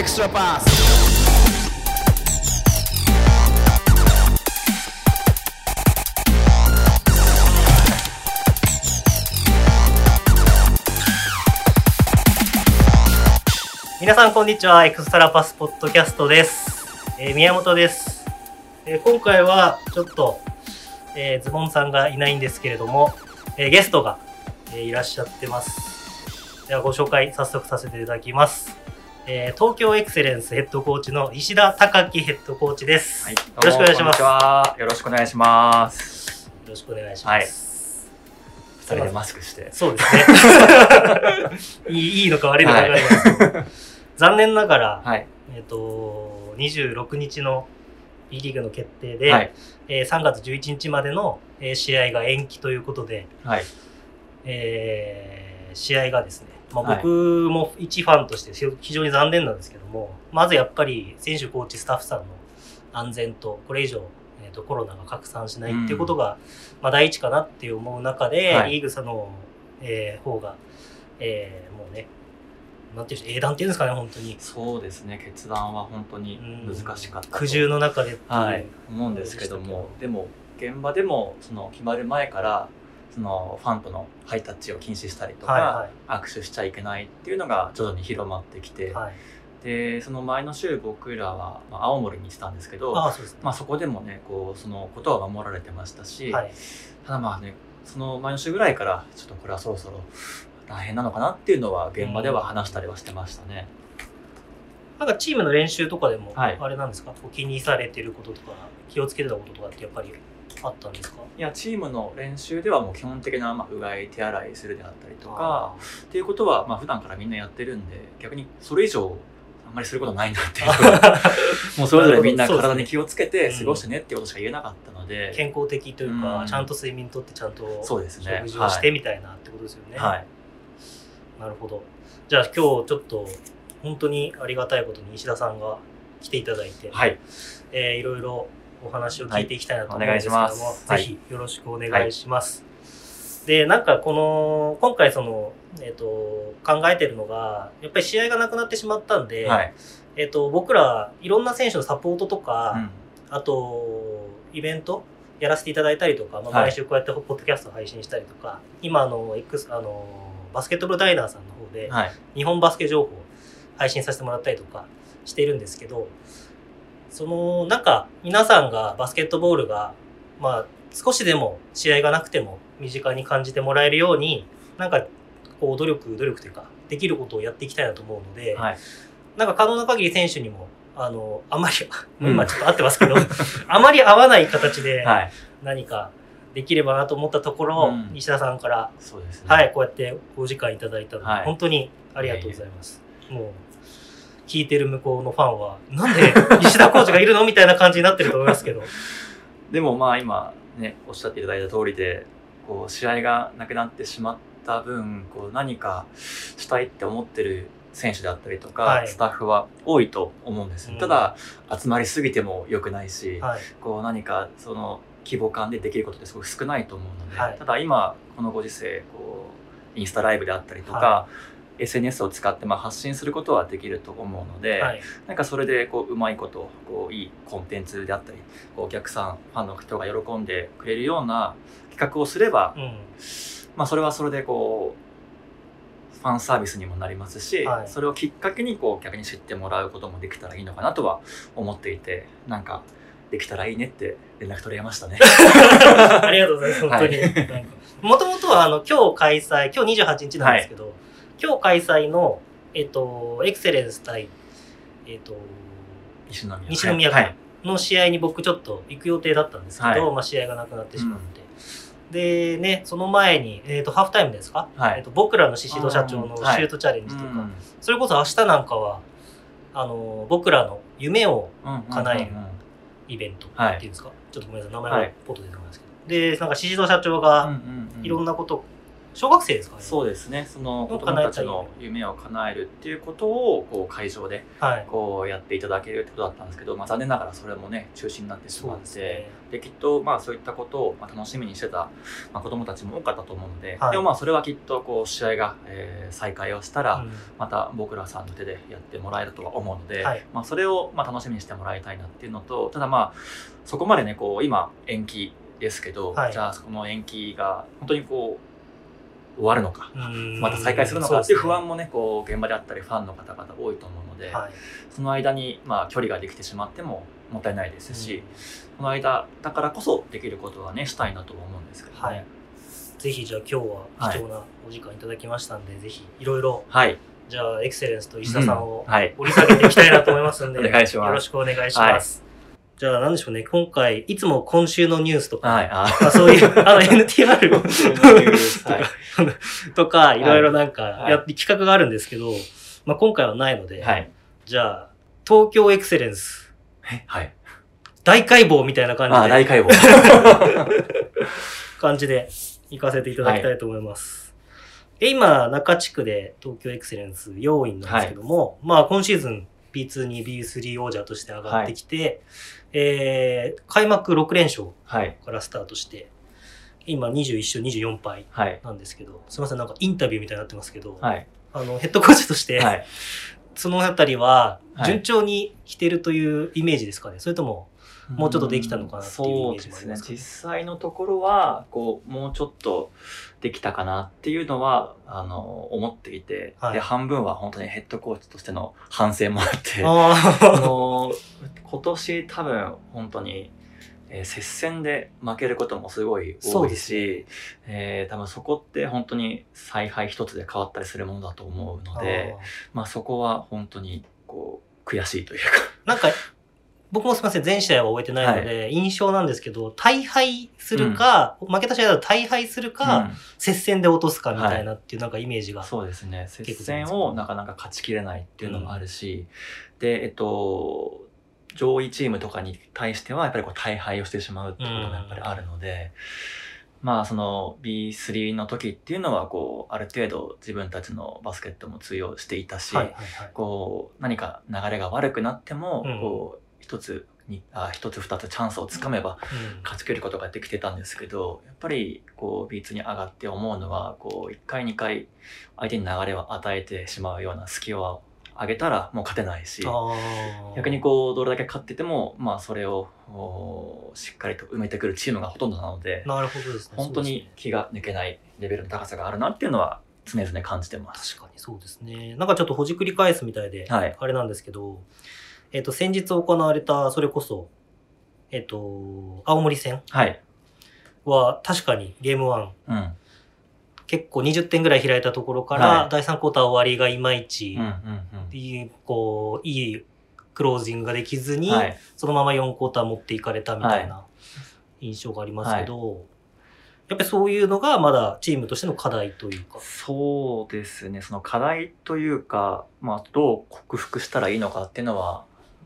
extra pass. 皆さんこんにちは。エクストラパスポッドキャストです、えー宮本です、えー今回はちょっと、えーズボンさんがいないんですけれども、えーゲストが、えーいらっしゃってます。ではご紹介早速させていただきます、えー東京エクセレンスヘッドコーチの石田隆樹ヘッドコーチです、はい、よろしくお願いします。よろしくお願いします。よろしくお願いします、二人でマスクして。そうですね いいいいのか悪いのか分か残念ながら、はい。えっ、と、26日の B リーグの決定で、はい。えー3月11日までの、えー試合が延期ということで、はい。えー試合がですね、まあ、はい僕も一ファンとして非常に残念なんですけども、まずやっぱり選手、コーチ、スタッフさんの安全と、これ以上、えー、とコロナが拡散しないっていうことが、まあ、第一かなって思う中で、はいリーグさんの、えー方が、えーもうね、なんていう英断っていうんですかね、本当に。そうですね。決断は本当に難しかったと。苦渋の中ではい。思うんですけども、でも、現場でも、その、決まる前から、その、ファンとのハイタッチを禁止したりとか、はい握手しちゃいけないっていうのが徐々に広まってきて、はい。はい。で、その前の週僕らは、まあ、青森に行ってたんですけど、そ。まあそこでもね、こう、そのことは守られてましたし、はい。ただまあね、その前の週ぐらいから、ちょっとこれはそろそろ大変なのかなっていうのは、現場では話したりはしてましたね。なんかチームの練習とかでも、はいあれなんですか、こう気にされてることとか、気をつけてたこととかってやっぱりあったんですか？いや、チームの練習ではもう基本的な、まあ、うがい、手洗いするであったりとか、っていうことは、まあ普段からみんなやってるんで、逆にそれ以上、あんまりすることないなっていう。もうそれぞれみんな体に気をつけてうん過ごしてねっていうことしか言えなかったので、健康的というか、うん。ちゃんと睡眠とってちゃんとそうですね。食事をしてみたいなってことですよね。はい。なるほど。じゃあ今日ちょっと本当にありがたいことに石田さんが来ていただいて、はい。えーいろいろお話を聞いていきたいなと思うんですけども、はいぜひよろしくお願いします。で、なんかこの、今回その、えっ、と、考えてるのが、やっぱり試合がなくなってしまったんで、はい。えっ、と、僕らいろんな選手のサポートとか、うんあと、イベントやらせていただいたりとか、まあ、はい毎週こうやってポッドキャスト配信したりとか、今あの、X、あの、バスケットボールダイナーさんの方で、はい。日本バスケ情報を配信させてもらったりとかしているんですけど、その、なんか、皆さんがバスケットボールが、まあ、少しでも試合がなくても身近に感じてもらえるように、なんか、こう、努力、努力というか、できることをやっていきたいなと思うので、はい。なんか可能な限り選手にも、あの、あまり、うん今ちょっと合ってますけど、あまり合わない形ではい。何かできればなと思ったところ、うん西田さんから、そうですね。はい、こうやってお時間いただいたので、はい本当にありがとうございます。もう、聞いてる向こうのファンは、なんで石田コーチがいるの？みたいな感じになってると思いますけど。でもまあ今ね、おっしゃっていただいた通りで、こう試合がなくなってしまった分、こう何かしたいって思ってる選手であったりとか、はいスタッフは多いと思うんです。うんただ、集まりすぎても良くないし、はい。こう何かその規模感でできることってすごく少ないと思うので、はいただ今、このご時世、こう、インスタライブであったりとか、は SNS を使ってまあ発信することはできると思うので、はい。なんかそれでこううまいことこういいコンテンツであったりこうお客さんファンの人が喜んでくれるような企画をすれば、うん。まあ、それはそれでこうファンサービスにもなりますし、はいそれをきっかけにこう逆に知ってもらうこともできたらいいのかなとは思っていてなんかできたらいいねって連絡取れましたね。ありがとうございます、本当に。はいもともとは、あの、今日開催、今日28日なんですけど、今日開催の、えっと、エクセレンス対、えっと、西宮。西宮はい。の試合に僕ちょっと行く予定だったんですけど、はい。まあ試合がなくなってしまって。でね、その前に、えっ、と、ハーフタイムですか、はい。えっと僕らの宍戸社長のシュートチャレンジとか、うんそれこそ明日なんかは、あの、僕らの夢を叶えるうんうんうん。イベントはいっていうんですか、ちょっとごめんなさい、名前がはい。ポッと出てこないですけど。で、なんか宍戸社長がうんうんうん。いろんなこと小学生ですかね。そうですね。その子供たちの夢を叶えるっていうことをこう会場ではい。こうやっていただけるってことだったんですけど、まあ、残念ながらそれもね中止になってしまって。ですね。できっとまあそういったことをまあ楽しみにしてた、まあ、子どもたちも多かったと思うので、はい。でもまあそれはきっとこう試合が、えー再開をしたら、うん。また僕らさんの手でやってもらえるとは思うので、はい。まあ、それをまあ楽しみにしてもらいたいなっていうのとただまあそこまでねこう今延期ですけど、はい。じゃあそこの延期が本当にこう終わるのか、うん。また再開するのか。っていうそ不安もねこう現場であったりファンの方々多いと思うので、はい。その間にまあ距離ができてしまってももったいないですし、その間だからこそできることはねしたいなとは思うんですけどね。はい。ぜひじゃあ今日は貴重なお時間いただきましたんで、ぜひいろいろはい。じゃあエクセレンスと石田さんをうん。はい。掘り下げていきたいなと思いますんで、よろしくお願いします。じゃあ何でしょうね、今回、いつも今週のニュースとか、はい。あまあ、そういう、あの NTR はい。とか、いろいろなんかはいやって企画があるんですけど、まあ今回はないので、はい。じゃあ、東京エクセレンス、え？はい。大解剖みたいな感あ、じで、大解剖。感じで行かせていただきたいと思います。で今、中地区で東京エクセレンス要員なんですけども、まあ今シーズン B2 に B3 王者として上がってきて、えー、開幕6連勝はい。からスタートして、今21勝24敗はい。なんですけど、すみません、なんかインタビューみたいになってますけど、はい。あの、ヘッドコーチとして、はい。そのあたりははい順調に来てるというイメージですかね、それとも、もうちょっとできたのかなっていうイメージもありますかそうですね。実際のところは、こう、もうちょっとできたかなっていうのは、あの、思っていて、はい。で、半分は本当にヘッドコーチとしての反省もあって、あの、今年多分本当に、えー接戦で負けることもすごい多いし、えー多分そこって本当に采配一つで変わったりするものだと思うので、まあそこは本当にこう悔しいというか、なんか、僕もすみません、全試合は終えてないので、印象なんですけど、大敗するか、負けた試合だと大敗するか、うん接戦で落とすかみたいなっていうなんかイメージが。そうですね。接戦をなかなか勝ちきれないっていうのもあるし、で、えっと、上位チームとかに対してはやっぱりこう大敗をしてしまうってこともやっぱりあるので、まあその B3 の時っていうのはこうある程度自分たちのバスケットも通用していたし。こう何か流れが悪くなっても、うんこう一つにあ一つ二つチャンスをつかめばうん勝ち切ることができてたんですけどやっぱりこう B2 に上がって思うのはこう1回2回相手に流れを与えてしまうような隙を上げたらもう勝てないし逆にこうどれだけ勝っててもまあそれをおしっかりと埋めてくるチームがほとんどなのでなるほどですね。本当に気が抜けないレベルの高さがあるなっていうのは常々感じてます。確かにそうですね。なんかちょっとほじくり返すみたいで、はいあれなんですけど、えっ、と、先日行われた、それこそ、えっ、と、青森戦はい。は確かにゲーム1、うん。結構20点ぐらい開いたところから、はい第3クォーター終わりがいまいち、うんうんうん。いい、こう、いいクロージングができずに、はい。そのまま4クォーター持っていかれたみたいな印象がありますけど、やっぱりそういうのがまだチームとしての課題というか。そうですね、その課題というか、まあ、どう克服したらいいのかっていうのは、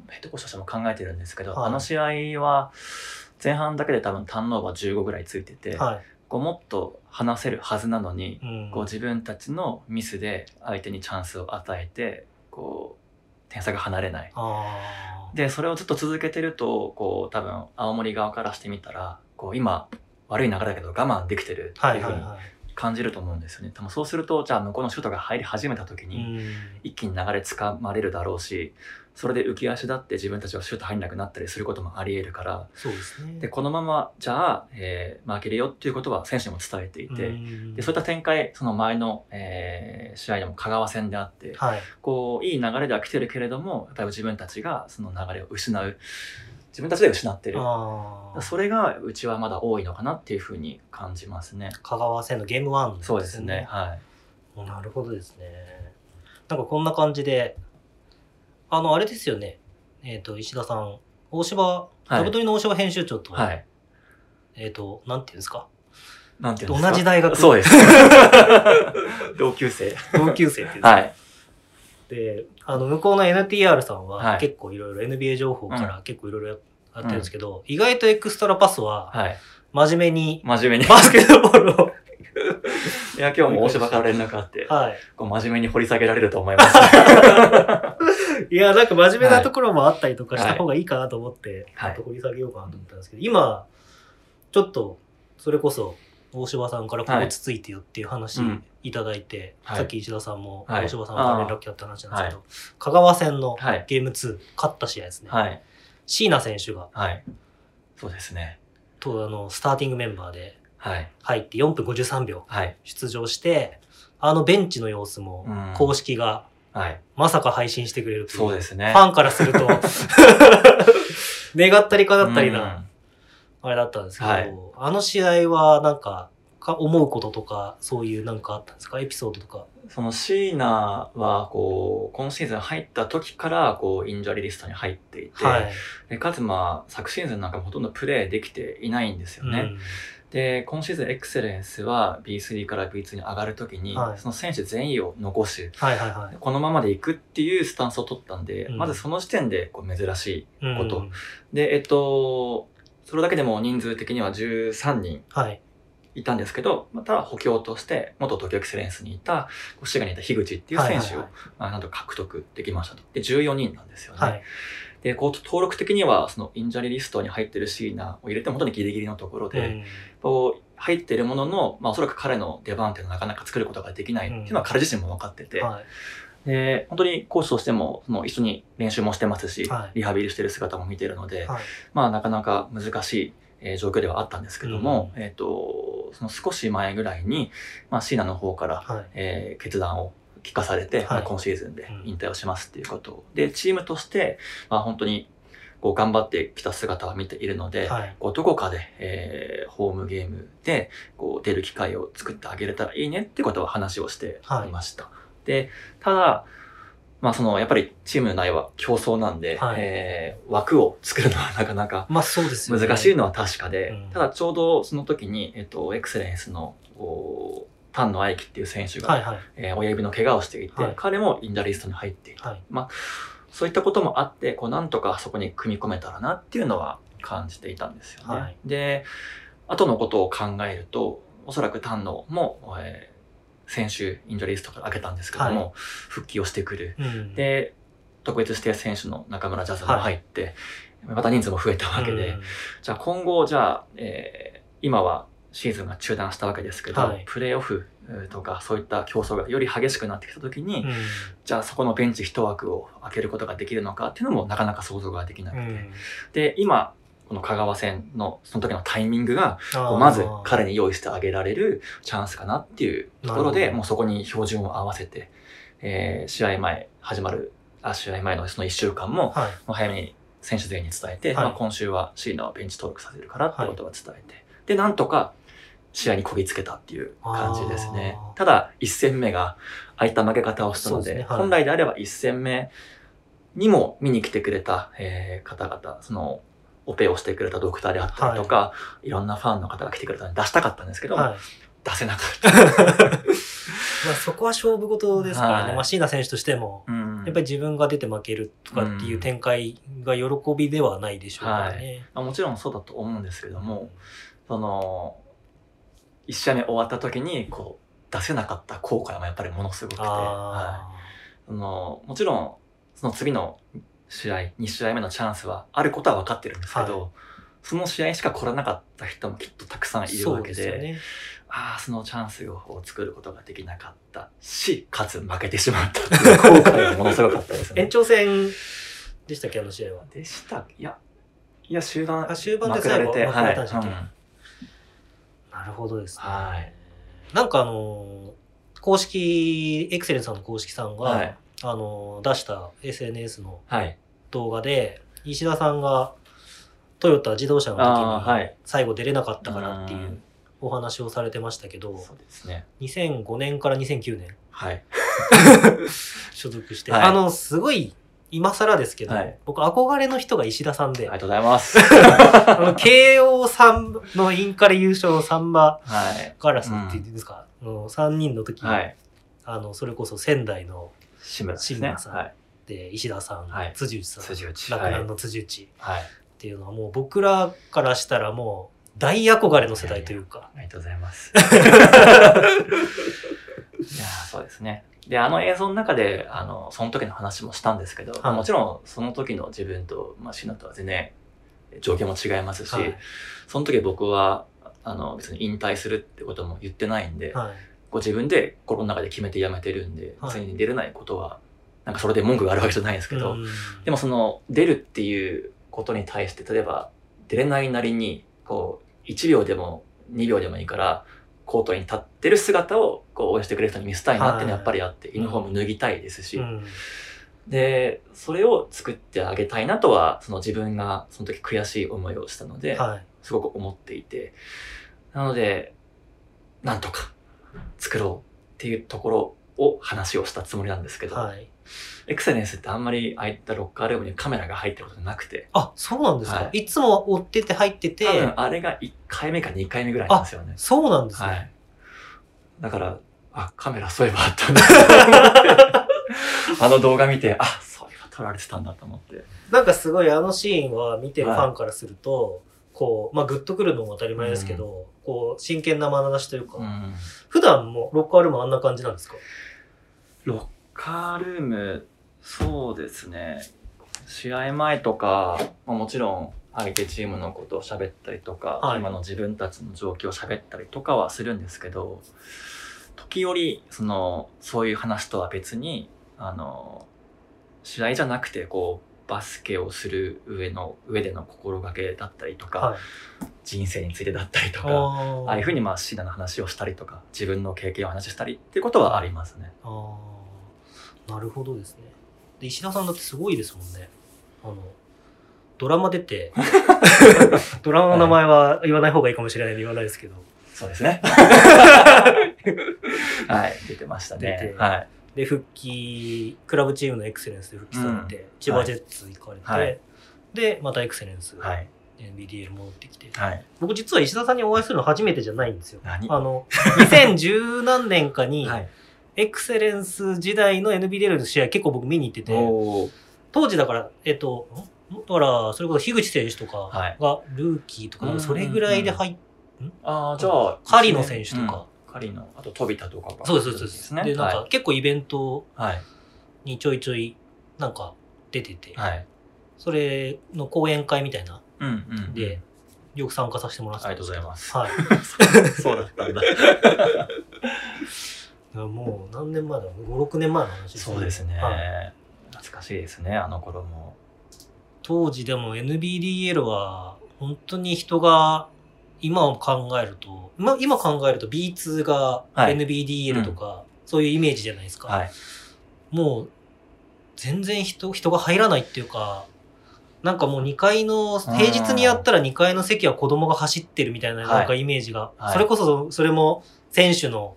ヘッドコーチとしても考えてるんですけど、はいあの試合は、前半だけで多分ターンオーバー15ぐらいついてて、はい。こうもっと話せるはずなのに、うんこう自分たちのミスで相手にチャンスを与えて、こう、点差が離れない。で、それをずっと続けてると、こう、多分、青森側からしてみたら、こう、今、悪い流れだけど我慢できてるってはいいうはいふうにはい。感じると思うんですよね。多分そうすると、じゃあ向こうのシュートが入り始めた時うに、ん一気に流れつかまれるだろうし、それで浮き足立って自分たちがシュート入んなくなったりすることもあり得るから、そうですね。で、このまま、じゃあ、えー負けるよっていうことは選手にも伝えていて、うんで、そういった展開、その前の、えー試合でも香川戦であって、はい。こう、いい流れでは来てるけれども、やっぱり自分たちがその流れを失う。自分たちで失ってる。それがうちはまだ多いのかなっていうふうに感じますね。香川戦のゲーム1、そうですね。。はい。なるほどですね。なんかこんな感じで、あの、あれですよね。えっ、と、石田さん、大柴、はいダブドリの大柴編集長と、はい。えっ、と、なんていうんですか？なんていうんですか？同じ大学そうです。同級生。同級生っていうはい。で、あの、向こうの NTR さんははい結構いろいろ NBA 情報かうら結構いろいろやってるんですけど、意外とエクストラパスははい。真面目に真面目に。バスケットボールをいや、今日も大柴から連絡あって、はい。こう真面目に掘り下げられると思います。いや、なんか真面目なところもあったりとかしたはい方がいいかなと思って、はいちょっと掘り下げようかなと思ったんですけど、今、ちょっと、それこそ、大柴さんからここつついてよっていう話うんいただいて、はいさっき石田さんもはい大柴さんから連絡来たって話なんですけど、香川戦のはい。ゲーム2、勝った試合ですね。はい。椎名選手が、はい。そうですね。とあの、スターティングメンバーではい。入って4分53秒はい。出場して、あのベンチの様子もうん公式がはい。まさか配信してくれるというそうですね。ファンからすると、願ったりかだったりうんな、あれだったんですけど、はいあの試合はなんか、か思うこととか、そういうなんかあったんですか？エピソードとか。その椎名は、こう、今シーズン入った時から、こう、インジャリリストに入っていて、はい。でかつまあ、昨シーズンなんかもほとんどプレーできていないんですよね。うんで、今シーズンエクセレンスは B3 から B2 に上がるときに、はいその選手全員を残し、はいはいはい。このままでいくっていうスタンスを取ったんで、うんまずその時点でこう珍しい。うんことで、えっと、それだけでも人数的には13人はい。いたんですけど、また補強として、元東京エクセレンスにいた、滋賀にいた樋口っていう選手を、はいまあなんと獲得できましたと。で、14人なんですよね。はい。で、こう登録的には、そのインジャリリストに入ってるシーナを入れても本当にギリギリのところで、うんこう入ってるものの、まあおそらく彼の出番っていうのはなかなか作ることができないっていうのは彼自身も分かってて、はい。で、本当にコーチとしても、その一緒に練習もしてますし、はいリハビリしてる姿も見てるので、はい。まあなかなか難しい、えー状況ではあったんですけども、えっ、と、その少し前ぐらいに、まあシーナの方から、はい。えー決断を聞かされて、はいまあ今シーズンでうん引退をしますっていうことを。で、チームとして、まあ本当にこう頑張ってきた姿は見ているので、はい。こうどこかで、えーホームゲームでこう出る機会を作ってあげれたらいいねってことは話をしていました。で、ただ、まあそのやっぱりチームの内は競争なんで、はいえー枠を作るのはなかなかまあそうですよね。難しいのは確かで、うんただちょうどその時に、えっと、エクセレンスのこう丹野愛希っていう選手が、はいはい。えー親指の怪我をしていて、はい彼もインダリストに入っていた。はい。そういったこともあって、こうなんとかそこに組み込めたらなっていうのは感じていたんですよね。はいで、後のことを考えると、おそらく丹野も、えー先週インジャリストから開けたんですけども、は復帰をしてくる。うん、で、特別指定選手の中村ジャズも入って、また人数も増えたわけで、うんじゃあ今後、じゃあ、えー今はシーズンが中断したわけですけど、はい。プレーオフえーとかそういった競争がより激しくなってきた時に、うん。じゃあそこのベンチ一枠を開けることができるのかっていうのもなかなか想像ができなくて。うん。で、今、この香川戦のその時のタイミングが、まず彼に用意してあげられるチャンスかなっていうところで、もうそこに標準を合わせて、えー試合前、始まる、あ試合前のその1週間も、はい。もう早めに選手全員に伝えて、はい。まあ、今週はシーナをベンチ登録させるからってことは伝えて、で、なんとか試合にこぎつけたっていう感じですね。ただ、1戦目がああいった負け方をしたので、ですねはい本来であれば1戦目にも見に来てくれた、えー方々、その、オペをしてくれたドクターであったりとか、い、ろんなファンの方が来てくれたので出したかったんですけど、はい。出せなかった。まあそこは勝負事ですからね。はいまあ椎名選手としても、うんやっぱり自分が出て負けるとかっていう展開が喜びではないでしょうからね。まあもちろんそうだと思うんですけども、その、一試合目終わった時に、こう、出せなかった後悔もやっぱりものすごくて、はあい、そのもちろん、その次の試合、2試合目のチャンスはあることは分かってるんですけど、はその試合しか来らなかった人もきっとたくさんあ。いるわけで、ね。ああ、そのチャンスを作ることができなかったし、かつ負けてしまった後悔がものすごかったです延ね。長戦でしたっけ、あの試合は？でしたいや、いや、終盤、あ終盤でまくられて、はい。うんなるほどですね。はいなんかあのー公式、エクセレンさんの公式さんが、はい。あのー出した SNS のはい。動画で、石田さんがトヨタ自動車の時にい。最後出れなかったからっていううんお話をされてましたけど、そうですね。2005年から2009年はい。所属して、はいあの、すごい、今更ですけど、はい僕憧れの人が石田さんで、ありがとうございます。あの、慶応さんのインカレ優勝サンバはい。ガラスっていうんですか、あの3人の時に、はい。あの、それこそ仙台の志村さんはい。で、石田さん、はい辻内さん、辻内。洛はい。南の辻内っはい。ていうのはもう僕らからしたらもう、大憧れの世代というか。ありがとうございます。いやーそうですね。で、あの映像の中で、あの、その時の話もしたんですけど、まあはいもちろんその時の自分と、まあ、シナとは全然状況も違いますし、はい。その時僕は、あの、別に引退するってことも言ってないんで、はい。こう自分で心の中で決めて辞めてるんで、はい別に出れないことは、なんかそれで文句があるわけじゃないんですけど、うんでもその出るっていうことに対して、例えば出れないなりに、こう、1秒でも2秒でもいいから、コートに立ってる姿をこう応援してくれる人に見せたいなっていうのはやっぱりあって、ユニフォーム脱ぎたいですし、うん。で、それを作ってあげたいなとは、その自分がその時悔しい思いをしたので、はい。すごく思っていて、なので、なんとか作ろうっていうところを話をしたつもりなんですけど、はい。エクセレンスってあんまりああいったロッカールームにカメラが入ってることなくて、あ、そうなんですか、、はい。つも追ってて。入ってて多、分あれが1回目か2回目ぐらいなんですよね。そうなんですね。はい。だから、あ、カメラそういえばあったんだ あの動画見て、あ、そういえば撮られてたんだと思って。なんかすごいあのシーンは見てるファンからすると、こう、まあグッとくるのも当たり前ですけど、こう、真剣な眼差しというか、うん。普段もロッカールームあんな感じなんですか？ロッカールーム、そうですね。試合前とか、まあ、もちろん相手チームのことを喋ったりとか、はい今の自分たちの状況を喋ったりとかはするんですけど、時折、その、そういう話とは別に、あの、試合じゃなくて、こう、バスケをする上の、上での心がけだったりとか、はい。人生についてだったりとか、あああいうふうにまあ、シーナの話をしたりとか、自分の経験を話したりっていうことはありますね。あーなるほどですね。で、石田さんだってすごいですもんね。あの、ドラマ出て、ドラマの名前は言わない方がいいかもしれないんで言わないですけど、そうですね。はい、出てました出ねて。はい。で、復帰、クラブチームのエクセレンスで復帰されて、千葉ジェッツ行かれて、はいで、またエクセレンス、はい。NBDL 戻ってきて、はい。僕実は石田さんにお会いするの初めてじゃないんですよ。何？あの、2010何年かに、はい。エクセレンス時代の NBDL の試合結構僕見に行ってて、当時だから、えっと、ん？だから、それこそ樋口選手とかはいがルーキーとか、それぐらいで入っ、ああ、じゃあ、カリノ選手とか、うん。カリノ、あと飛田とかが。そうです、そうです。ね。で、なんかは結構イベント。にちょいちょい、なんか出てて、はい。それの講演会みたいな、うんうん。で、よく参加させてもらってありがとうございます。はい。そうだったんだ。もう何年前だろう ?5、6年前の話ですそうですねはい。懐かしいですね、あの頃も。当時でも NBDL は本当に人が今を考えると、今今考えると B2 がはい NBDL とか、そういうイメージじゃないですか。はい。もう全然人人が入らないっていうか、なんかもう2階の、平日にやったら2階の席は子供が走ってるみたいなはいなんかイメージが、はいそれこそそれも選手の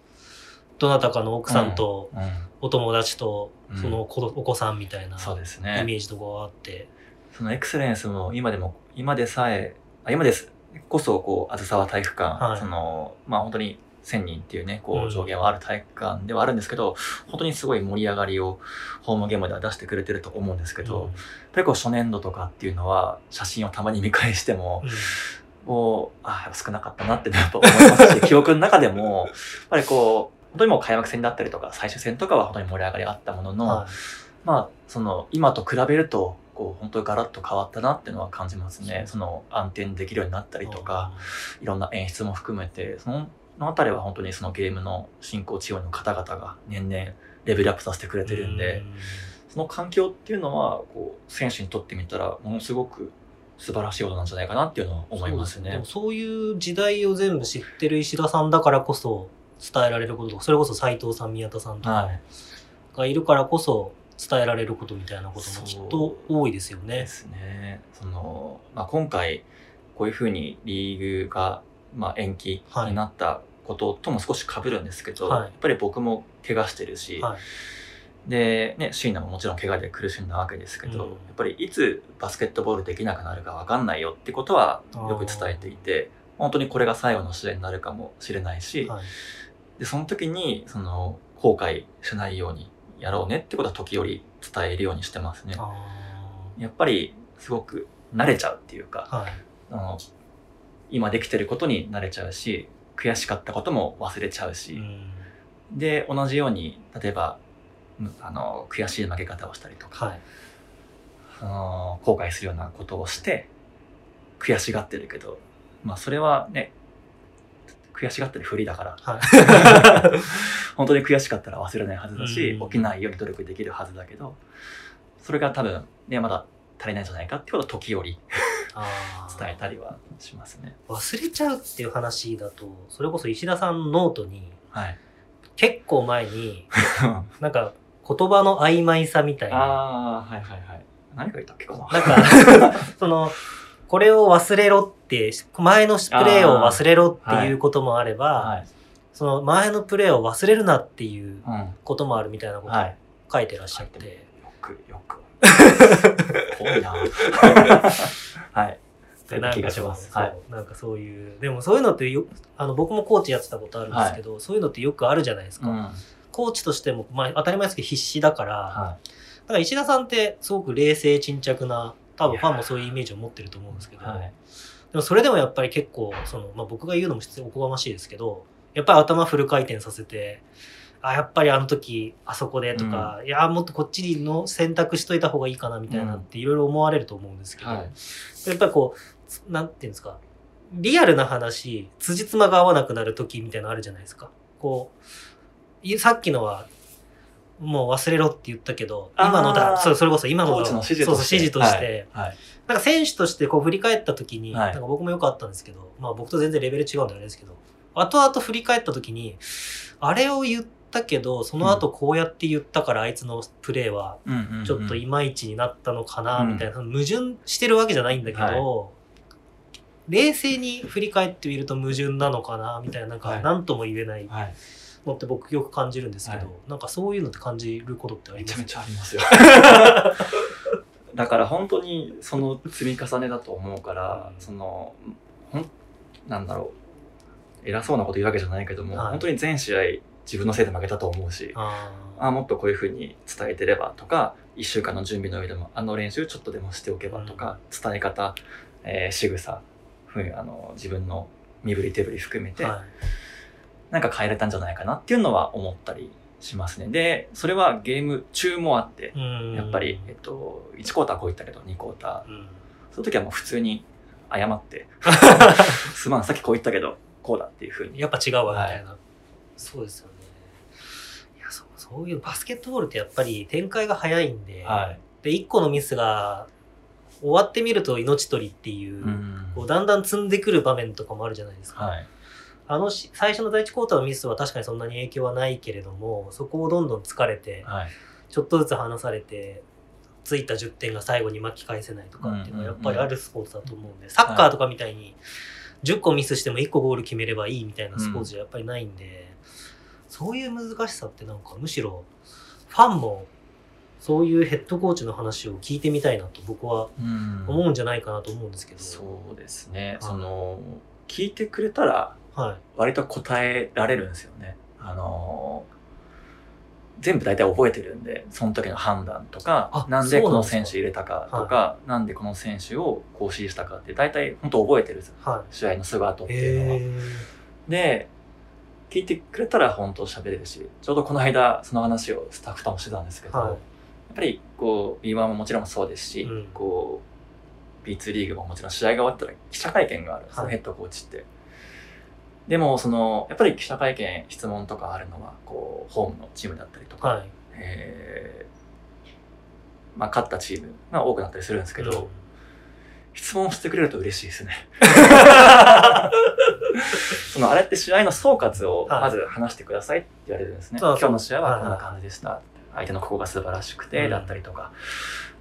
どなたかの奥さんとうん。お友達とうん。その子お子さんみたいなそうですイね。メージとかがあって、そのエクセレンスも今でも、今でさえ、あ今ですこそ、こう、あずさわ体育館、はい。その、まあ本当に1000人っていうね、こうん。う、上限はある体育館ではあるんですけど、本当にすごい盛り上がりを、ホームゲームでは出してくれてると思うんですけど、うん。やっぱりこう、初年度とかっていうのは、写真をたまに見返しても、うん。もう、ああ、少なかったなってやっぱ思いますし、記憶の中でも、やっぱりこう、本当にもう開幕戦だったりとか、最終戦とかは本当に盛り上がりあったものの、はい。まあ、その、今と比べると、こう、本当にガラッと変わったなっていうのは感じますね。その、安定できるようになったりとか、いろんな演出も含めて、その、のあたりは本当にそのゲームの進行チームの方々が年々レベルアップさせてくれてるんで、その環境っていうのは、こう、選手にとってみたら、ものすごく素晴らしいことなんじゃないかなっていうのは思いますね。そういう時代を全部知ってる石田さんだからこそ伝えられることとかそれこそ斉藤さん宮田さんとかはい。がいるからこそ伝えられることみたいなこともきっと多いですよでね。すね。その、まあ、今回、こういうふうにリーグが、まあ、延期になったこととも少し被るんですけど、はい。やっぱり僕も怪我してるし、はい。で、ね、椎名ももちろん怪我で苦しんだわけですけど、うん。やっぱりいつバスケットボールできなくなるかわかんないよってことはよく伝えていて、本当にこれが最後の試合になるかもしれないし、はいで、その時に、その、後悔しないようにやろうねってことは時折伝えるようにしてますね。あやっぱり、すごく慣れちゃうっていうか、ーはいあの、今できてることに慣れちゃうし、悔しかったことも忘れちゃうし、で、同じように、例えば、むあの、悔しい負け方をしたりとか、はい。あの後悔するようなことをして、悔しがってるけど、まあそれはね、悔しがってるふりだから、はい。本当に悔しかったら忘れないはずだし、うん起きないように努力できるはずだけど、それが多分ね、まだ足りないんじゃないかってことを時折 伝えたりはしますね。忘れちゃうっていう話だと、それこそ石田さんのノートに、はい。結構前に、なんか言葉の曖昧さみたいな、ああ、はいはいはい。何か言ったっけかな。なんか、その、これを忘れろって、前のプレーを忘れろっていうこともあれば、はい。その前のプレーを忘れるなっていううん。こともあるみたいなことをはい。書いてらっしゃって、よく、よく。多いな はい。でなん気がかします。はい。なんかそういう、でもそういうのってよ、あの僕もコーチやってたことあるんですけど、そういうのってよくあるじゃないですか。うん。コーチとしても、まあ当たり前ですけど必死だから、はだから石田さんってすごく冷静沈着な、多分ファンもそういうイメージを持ってると思うんですけい。ど、はい。でもそれでもやっぱり結構、その、まあ僕が言うのもおこがましいですけど、やっぱり頭フル回転させて、あ、やっぱりあの時あそこでとか、いや、もっとこっちの選択しといた方がいいかなみたいなっていろいろ思われると思うんですけど、はい。やっぱりこう、つなんていうんですか、リアルな話、辻褄が合わなくなる時みたいなのあるじゃないですか。こう、いさっきのは、もう忘れろって言ったけど、今のだ、それこそ今のだそうとして。そう指示として、はい。はい。なんか選手としてこう振り返った時に、はい。なんか僕もよくあったんですけど、まあ僕と全然レベル違うんであれですけど、後々振り返った時に、あれを言ったけど、その後こうやって言ったからあいつのプレーはちょっといまいちになったのかな、うん。みたいな、矛盾してるわけじゃないんだけど、冷静に振り返ってみると矛盾なのかな、みたいな、なんかはい。何とも言えないはい。のって僕よく感じるんですけど、はい。なんかそういうのって感じることってあります？めちゃめちゃありますよ。だから本当にその積み重ねだと思うから、その、ほん、なんだろう。偉そうなこと言うわけじゃないけども、はい。本当に全試合自分のせいで負けたと思うし、あもっとこういうふうに伝えてればとか、一週間の準備の上でもあの練習ちょっとでもしておけばとか、伝え方、えー、仕草、ふうあの、自分の身振り手振り含めて、ーはい。なんか変えれたんじゃないかなっていうのは思ったりしますね。で、それはゲーム中もあって、うんやっぱり、えっと、1クォーターこう言ったけど、2クォーター。うんその時はもう普通に謝って、すまん、さっきこう言ったけど、こうだっていうふうに。やっぱ違うわ、みたいな。そうですよね。いや、そう、そういうバスケットボールってやっぱり展開が早いんで、はい。で、一個のミスが終わってみると命取りっていう、うんこうだんだん積んでくる場面とかもあるじゃないですか。はい。あのし最初の第一クォーターのミスは確かにそんなに影響はないけれども、そこをどんどん疲れて、はい。ちょっとずつ離されて、ついた10点が最後に巻き返せないとかっていうのはやっぱりあるスポーツだと思うんで、サッカーとかみたいに10個ミスしても1個ゴール決めればいいみたいなスポーツじゃやっぱりないんで、そういう難しさってなんかむしろファンもそういうヘッドコーチの話を聞いてみたいなと僕はうん思うんじゃないかなと思うんですけど。そうですね。いその、聞いてくれたら、はい。割と答えられるんですよね。あのー全部大体覚えてるんで、その時の判断とかあ、なんでこの選手入れたかとか、なんでこの選手をこう指示したかって大体本当覚えてるんですよ。は試合のすぐ後っい。ていうのは。で、聞いてくれたら本当喋れるし、ちょうどこの間その話をスタッフともしてたんですけど、はいやっぱりこう B1 ももちろんそうですし、うんこう B2 リーグももちろん試合が終わったら記者会見があるんですね、はいヘッドコーチって。でもそのやっぱり記者会見質問とかあるのはこうホームのチームだったりとか、はい。えーまあ、勝ったチームが多くなったりするんですけど、うん質問してくれると嬉しいですね。そのあれって試合の総括をはいまず話してくださいって言われるんですね。そうそう今日の試合はこんな感じでした。相手のここが素晴らしくて、うんだったりとか。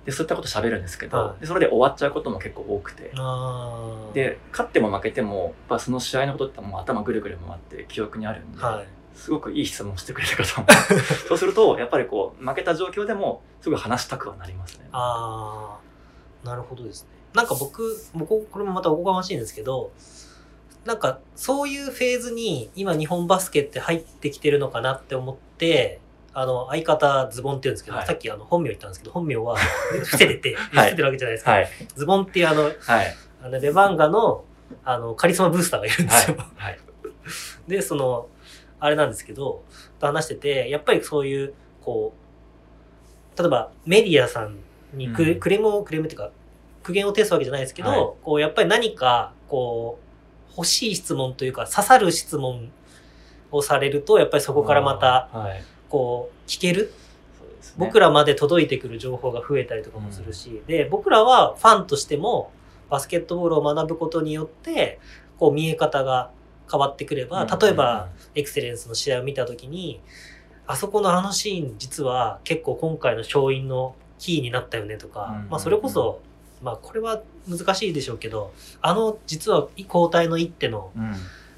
で、そういったこと喋るんですけど、はいでそれで終わっちゃうことも結構多くて。で、勝っても負けても、やっぱその試合のことってもう頭ぐるぐる回って記憶にあるんで、はい。すごくいい質問してくれる方も。そうすると、やっぱりこう、負けた状況でも、すぐ話したくはなりますね。ああ、なるほどですね。なんか僕、僕、これもまたおこがましいんですけど、なんかそういうフェーズに今日本バスケって入ってきてるのかなって思って、あの、相方ズボンって言うんですけど、はいさっきあの本名言ったんですけど、本名は 伏せてて、伏 はいせてるわけじゃないですか。はい。ズボンっていうあの、はい。あのレバンガのあの、カリスマブースターがいるんですよ。はい。で、その、あれなんですけど、と話してて、やっぱりそういう、こう、例えばメディアさんにクレ,、うんクレームを、クレームっていうか、苦言を呈すわけじゃないですけど、はいこう、やっぱり何か、こう、欲しい質問というか、刺さる質問をされると、やっぱりそこからまた、はい。こう、聞ける？そうですね。僕らまで届いてくる情報が増えたりとかもするし、で、僕らはファンとしても、バスケットボールを学ぶことによって、こう見え方が変わってくれば、例えば、、エクセレンスの試合を見たときに、あそこのあのシーン実は結構今回の勝因のキーになったよねとか、うんまあそれこそ、まあこれは難しいでしょうけど、あの実は交代の一手のうん。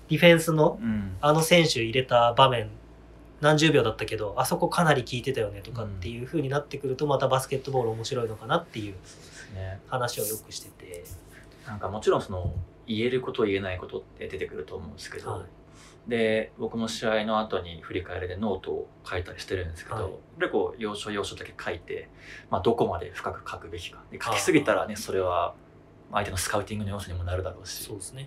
ディフェンスのうん。あの選手入れた場面、何十秒だったけど、あそこかなり効いてたよねとかっていう風になってくると、またバスケットボール面白いのかなっていう。話をよくしてて。なんかもちろんその、言えること言えないことって出てくると思うんですけど、はいで僕も試合の後に振り返りでノートを書いたりしてるんですけど、はいやっぱりこう要所要所だけ書いて、まあ、どこまで深く書くべきかで書きすぎたらねそれは相手のスカウティングの要素にもなるだろうしそうですね。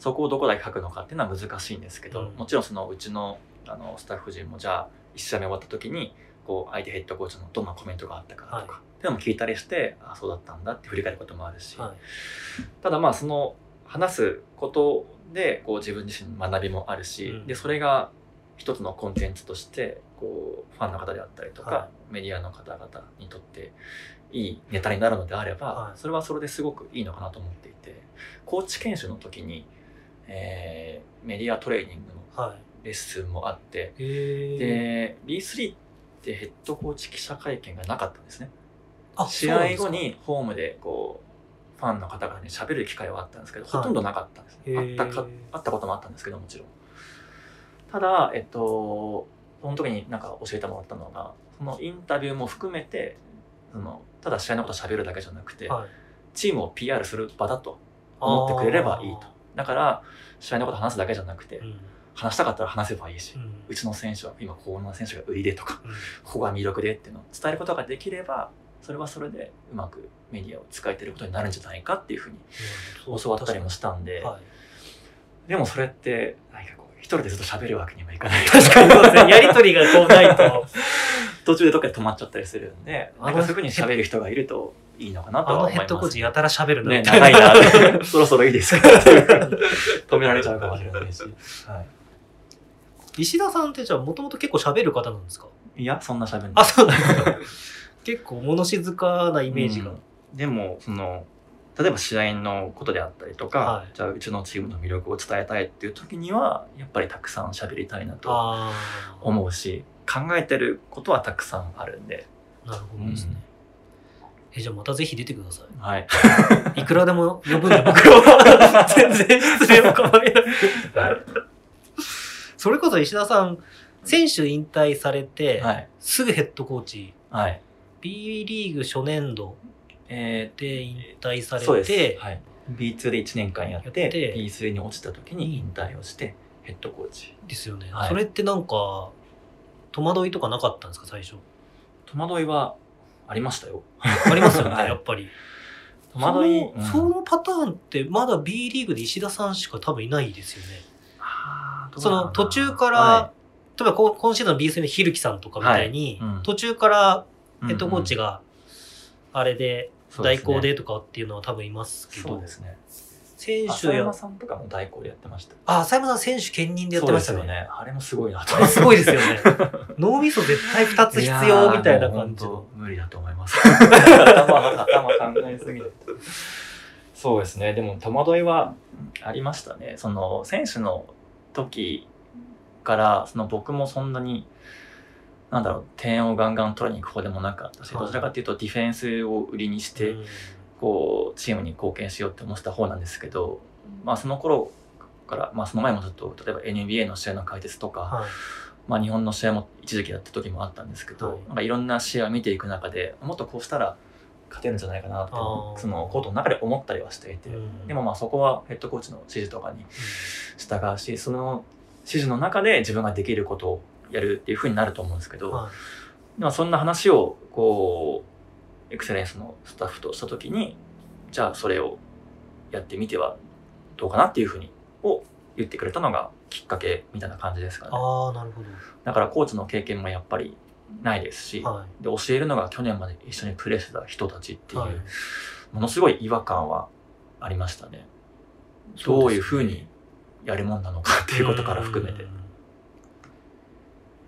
そこをどこだけ書くのかっていうのは難しいんですけど、うんもちろんそのうちのあのスタッフ陣もじゃあ1試合目終わった時にこう相手ヘッドコーチのどんなコメントがあったかとか、はい。っていうのも聞いたりしてあそうだったんだって振り返ることもあるし、はい。ただまあその話すことでこう自分自身の学びもあるし、うん。でそれが一つのコンテンツとしてこうファンの方であったりとか、はメディアの方々にとっていいネタになるのであれば、はい。それはそれですごくいいのかなと思っていてコーチ研修の時に、えーメディアトレーニングのはレッスンもあって。で B3 ってヘッドコーチ記者会見がなかったんですね。あ試合後にホームでこうファンの方々に喋る機会はあったんですけど、はい。ほとんどなかったんです、へー。あったかあったこともあったんですけどもちろん。ただえっとその時になんか教えてもらったのがそのインタビューも含めてそのただ試合のこと喋るだけじゃなくて、はい。チームを PR する場だと思ってくれればいいと。だから試合のこと話すだけじゃなくて、うん話したかったら話せばいいし、うん。うちの選手は今こんな選手が売りでとかうん。ここが魅力でっていうのを伝えることができればそれはそれでうまくメディアを使えてることになるんじゃないかっていうふうに教わったりもしたんで、はい。でもそれって何かこう一人でずっと喋るわけにもいかない。確かに。そうですね。やりとりがこうないと。途中でどっかで止まっちゃったりするんであのなんかすぐに喋る人がいるといいのかなとあのは思います。ヘッドコーチやたら喋るなね長いな そろそろいいですか？止められちゃうかもしれないし、は石田さんってじゃあもともと結構喋る方なんですか？い、いやそんな喋んないあ、そうなんですか。結構物静かなイメージが。うんでもその例えば試合のことであったりとか、はいじゃあうちのチームの魅力を伝えたいっていう時にはやっぱりたくさん喋りたいなと。思うし考えてることはたくさんあるんで、なるほどですね。え、じゃあまたぜひ出てくださはい、い。いくらでも呼ぶんで僕は 全然失礼も構えなく。それこそ石田さん、選手引退されて、はい。すぐヘッドコーチ、はい、B リーグ初年度えで引退さー、そうです、れて、はい、B2 で1年間やってやって。B3 に落ちた時に引退をしてヘッドコーチ。ですよね、はい。それってなんか、戸惑いとかなかったんですか、最初？戸惑いはありましたよ。ありますよね、はい。やっぱり。戸惑いそのそのパターンってまだ B リーグで石田さんしか多分いないですよね。うんその途中から、は例えばこ今シーズンの B3 のひるきさんとかみたいに、はいうん。途中からいヘッドコーチがあれで代行でとかっていうのは多分いますけど、そうですね。選手や浅山、さんとかも代行でやってました。あ、浅山さん選手兼任でやってましたね。ね。あれもすごいなと。すごいですよね。脳みそ絶対2つ必要みたいな感じ無理だと思います。頭頭考えすぎるそうですね。でも戸惑いはありましたね。その選手の時からその僕もそんなになんだろう点をガンガン取りに行く方でもなかったし、はい。どちらかというとディフェンスを売りにして、うん。こうチームに貢献しようって思ってた方なんですけど、まあ、その頃から、まあ、その前もずっと例えば NBA の試合の解説とか、はい。まあ、日本の試合も一時期やった時もあったんですけど、はい。なんかいろんな試合を見ていく中でもっとこうしたら勝てるんじゃないかなってあーそのコートの中で思ったりはしていて、うん。でもまあそこはヘッドコーチの指示とかに従うしその指示の中で自分ができることをやるっていうふうになると思うんですけど、はい。まあ、そんな話をこうエクセレンスのスタッフとした時にじゃあそれをやってみてはどうかなっていうふうに、を言ってくれたのがきっかけみたいな感じですかね。ああなるほだからコーチの経験もやっぱりないですし、どはで教えるのが去年まで一緒にプレーしてた人たちってい、いう、はい、ものすごい違和感はありましたね。どういうふうにやるもんなのかっていうことから含めて。うん。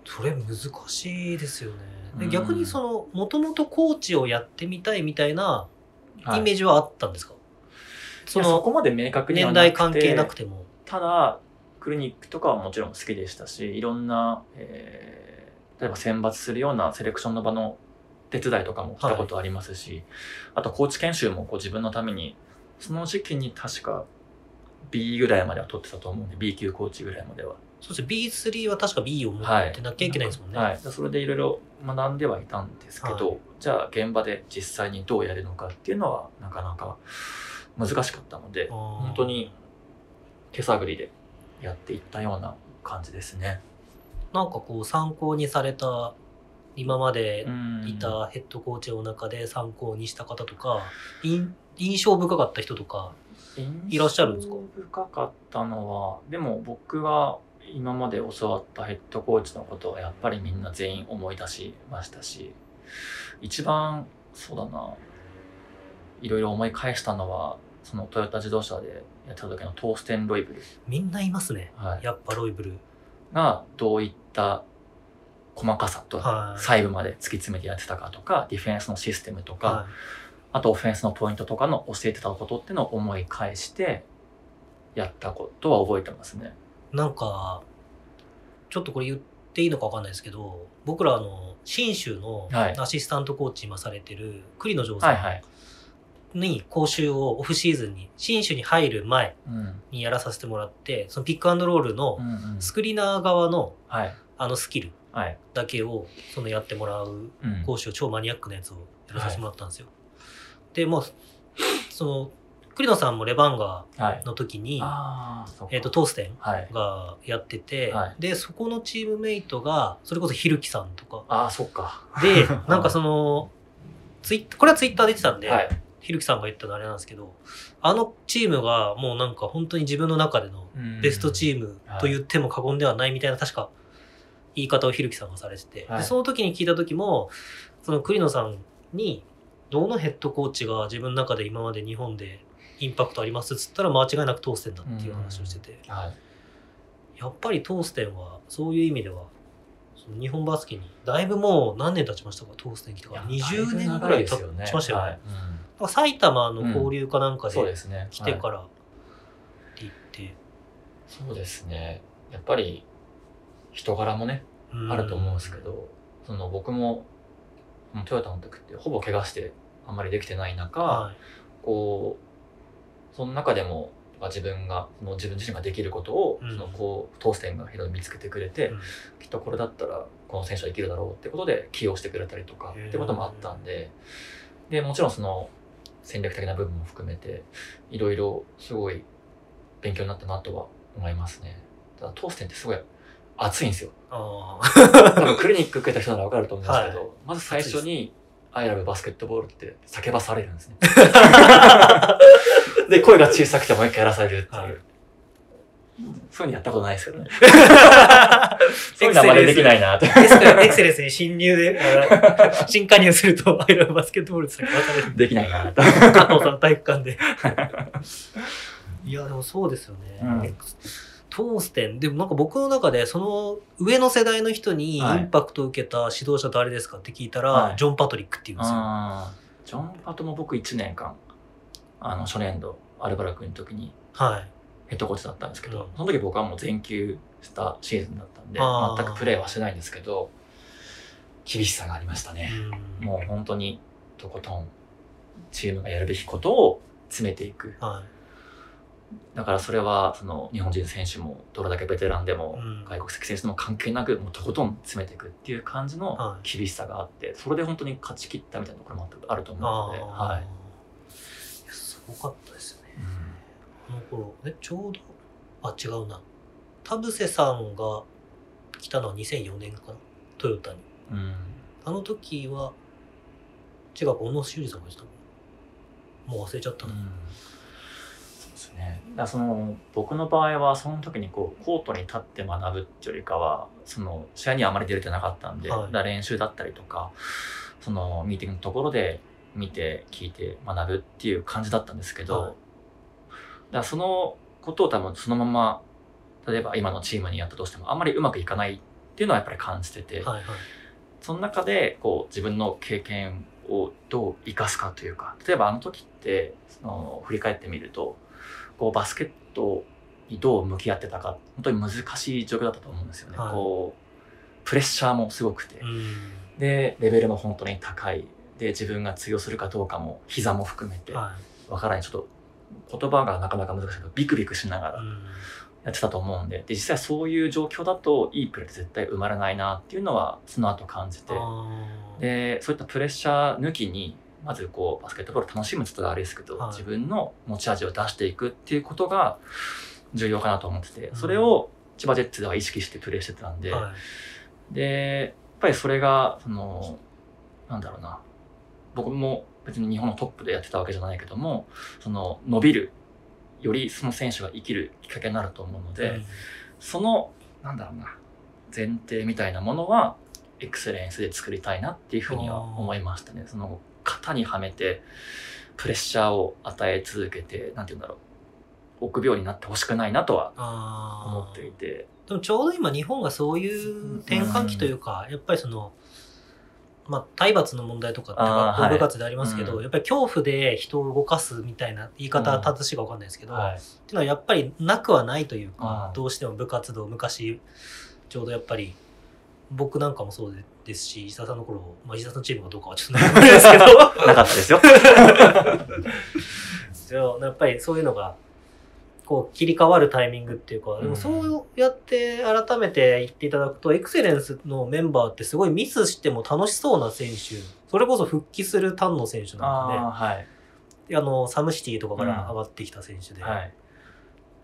それ難しいですよね。逆にそのもともとコーチをやってみたいみたいなはい。イメージはあったんですか、そいやそこのまで明確には年代関係なくても。ただクリニックとかはもちろん好きでしたしいろんな、えー例えば選抜するようなセレクションの場の手伝いとかもしたことありますし、あとコーチ研修もこう自分のためにその時期に確か B ぐらいまでは取ってたと思うんで B 級コーチぐらいまでは。そうですね。B3 は確か B を持はいってなきゃいけないんですもんね、はい、それでいろいろ学んではいたんですけど、はい。じゃあ現場で実際にどうやるのかっていうのはなかなか難しかったので本本当に手探りでやっていったような感じですね。なんかこう参考にされた今までうん。いたヘッドコーチの中で参考にした方とか、印印象深かった人とかいらっしゃるんですか？印象深かったのはでも僕が今まで教わったヘッドコーチのことはやっぱりみんな全員思い出しましたし一番そうだないろいろ思い返したのはそのトヨタ自動車でやってた時のトーステン・ロイブル、みんないますね。はい、やっぱロイブルがどういった細かさとはい細部まで突き詰めてやってたかとかディフェンスのシステムとか、はあとオフェンスのポイントとかの教えてたことっていうのを思い返してやったことは覚えてますね。い、なんかちょっとこれ言っていいのか分かんないですけど僕らあの信州のはいアシスタントコーチ今されてる栗野城さん。に講習をオフシーズンに信州に入る前うん。にやらさせてもらってそのピックアンドロールのスクリーナー側のはい。あのスキルはい。だけをそのやってもらううん講習超マニアックなやつをやらさせてもらったんですよ。でもうその栗野さんもレバンガはい。の時に、ああ、そうかえー、とトーステンはい。がやってて、はいでそこのチームメイトがそれこそひるきさんとかああ、そっか。でなんかそのツイッこれはツイッターで言ってたんで、はい。ひるきさんが言ったのあれなんですけどあのチームがもうなんか本当に自分の中でのベストチームと言っても過言ではないみたいな確か言い方をひるきさんがされてて、はい。でその時に聞いた時もその栗野さんにどのヘッドコーチが自分の中で今まで日本でインパクトありますっつったら間違いなくトーステンだっていう話をしてて、はい。やっぱりトーステンはそういう意味では日本バスケにだいぶもう何年経ちましたか？トーステン来てから。20年ぐらい経ちましたよね。はい。なん。か埼玉の交流かなんかでですね。来てはいからって言って、そうですね。やっぱり人柄もね、うん。あると思うんですけど、その僕もトヨタの時ってほぼ怪我してあんまりできてない中、はい。こうその中でもまあ自分がその自分自身ができることを、うん。そのこう当選がいろいろ見つけてくれて、うん。きっとこれだったらこの選手は生きるだろうってことで起用してくれたりとかってこともあったんででもちろんその戦略的な部分も含めていろいろすごい勉強になったなとは思いますね。ただトーステンってすごい熱いんですよ。あ多分クリニック受けた人なら分かると思うんですけど、はい。まず最初に「I love バスケットボール」って叫ばされるんですね。で声が小さくてもう一回やらされるっていう、はいそういうのやったことないですけどねあ そういうのは真似できないなってエクセレエクセレンスに侵入で、あ新加入すると、アイラブバスケットボールって先渡される。できないなと加藤さん体育館で。いや、でもそうですよね。うんトーステン、でもなんか僕の中で、その上の世代の人にイはいンパクトを受けた指導者誰ですかって聞いたら、はいジョン・パトリックって言うんですよ。ジョン・パトも僕1年間あの初年度アルバラクの時にはい。ヘッドコーチだったんですけど、うん。その時僕はもう全休したシーズンだったんで全くプレーはしないんですけど厳しさがありましたね、うん。もう本当にとことんチームがやるべきことを詰めていく。はだからそれはその日本人選手もどれだけベテランでも、うん。外国籍選手でも関係なくもうとことん詰めていくっていう感じのは厳しさがあってそれで本当に勝ち切ったみたいなところもあるとい。思うので、はい。すごかったですよの頃、え、ちょうど、あ、違うな。田臥さんが来たのは2004年かな。トヨタに。うんあの時は、違うか、小野修二さんが来たのもう忘れちゃったな。ですね。だその僕の場合はその時にこうコートに立って学ぶっていうよりかはその試合にはあまり出れてなかったんで、はいだ練習だったりとかそのミーティングのところで見て聞いて学ぶっていう感じだったんですけど、はいだからそのことを多分そのまま例えば今のチームにやったとしてもあんまりうまくいかないっていうのはやっぱり感じてて、はいはい。その中でこう自分の経験をどう生かすかというか例えばあの時ってその振り返ってみるとこうバスケットにどう向き合ってたか本当に難しい状況だったと思うんですよね。はい。こうプレッシャーもすごくて、うん。でレベルも本当に高い。で自分が通用するかどうかも膝も含めて。わはからない。ちょっと言葉がなかなか難しいけどビクビクしながらやってたと思うんでで実際そういう状況だといいプレーって絶対生まれないなっていうのはその後感じて。でそういったプレッシャー抜きにまずこうバスケットボール楽しむって言ったらあれですけど、はい。自分の持ち味を出していくっていうことが重要かなと思っててうんそれを千葉ジェッツでは意識してプレーしてたんで、はい。でやっぱりそれがそのなんだろうな。僕も別に日本のトップでやってたわけじゃないけどもその伸びるよりその選手が生きるきっかけになると思うので、うん。そのなんだろうな前提みたいなものはエクセレンスで作りたいなっていうふうには思いましたね。その型にはめてプレッシャーを与え続けてなんて言うんだろう臆病になってほしくないなとは思っていて。でもちょうど今日本がそういう転換期というか、やっぱりその、まあ、体罰の問題とかって学校部活でありますけど、はいやっぱり恐怖で人を動かすみたいな言い方は正しいか分かんないですけど、はい。っていうのはやっぱりなくはないというかどうしても部活動昔ちょうどやっぱり僕なんかもそうですし石田さんの頃、まあ、石田さんのチームがどうかはちょっとないですけど。なかったですよ。やっぱりそういうのがこう切り替わるタイミングっていうか、でもそうやって改めて言っていただくと、エクセレンスのメンバーってすごいミスしても楽しそうな選手、それこそ復帰する丹野選手なんかね、ああはい。であのサムシティとかから上がってきた選手で、はい。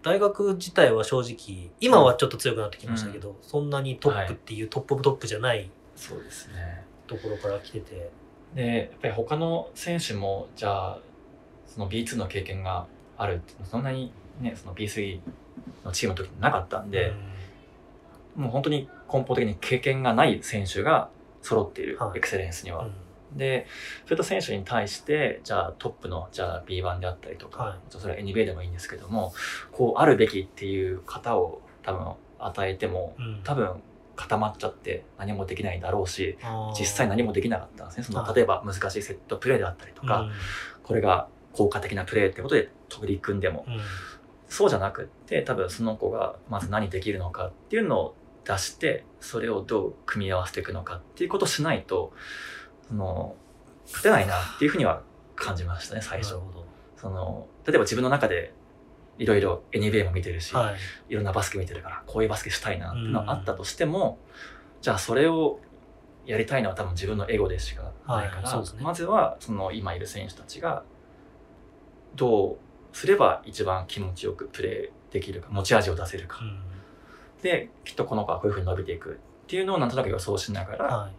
大学自体は正直、今はちょっと強くなってきましたけど、そんなにトップっていう top of top じゃないそうですね。ところから来てて、でやっぱり他の選手もじゃあその B2 の経験があるってそんなにねその B3 のチームの時になかったんで、もう本当に根本的に経験がない選手が揃っている、はい。エクセレンスには。うん。うんでそういった選手に対してじゃあトップのじゃあ B1 であったりとか、はい。それは NBA でもいいんですけどもこうあるべきっていう型を多分与えてもうん。多分固まっちゃって何もできないだろうし実際何もできなかったんですね。そのはい。例えば難しいセットプレーであったりとか、これが効果的なプレーってことで取り組んでもうんうんそうじゃなくって多分その子がまず何できるのかっていうのを出してそれをどう組み合わせていくのかっていうことをしないとその勝てないなっていうふうには感じましたね 最初。その例えば自分の中でいろいろ NBA も見てるし、どはい。いろんなバスケ見てるからこういうバスケしたいなっていうのがあったとしても、じゃあそれをやりたいのは多分自分のエゴでしかないから、はいね。まずはその今いる選手たちがどうすれば一番気持ちよくプレーできるか持ち味を出せるか、うん。できっとこの子はこういうふうに伸びていくっていうのをなんとなく予想しながらはい。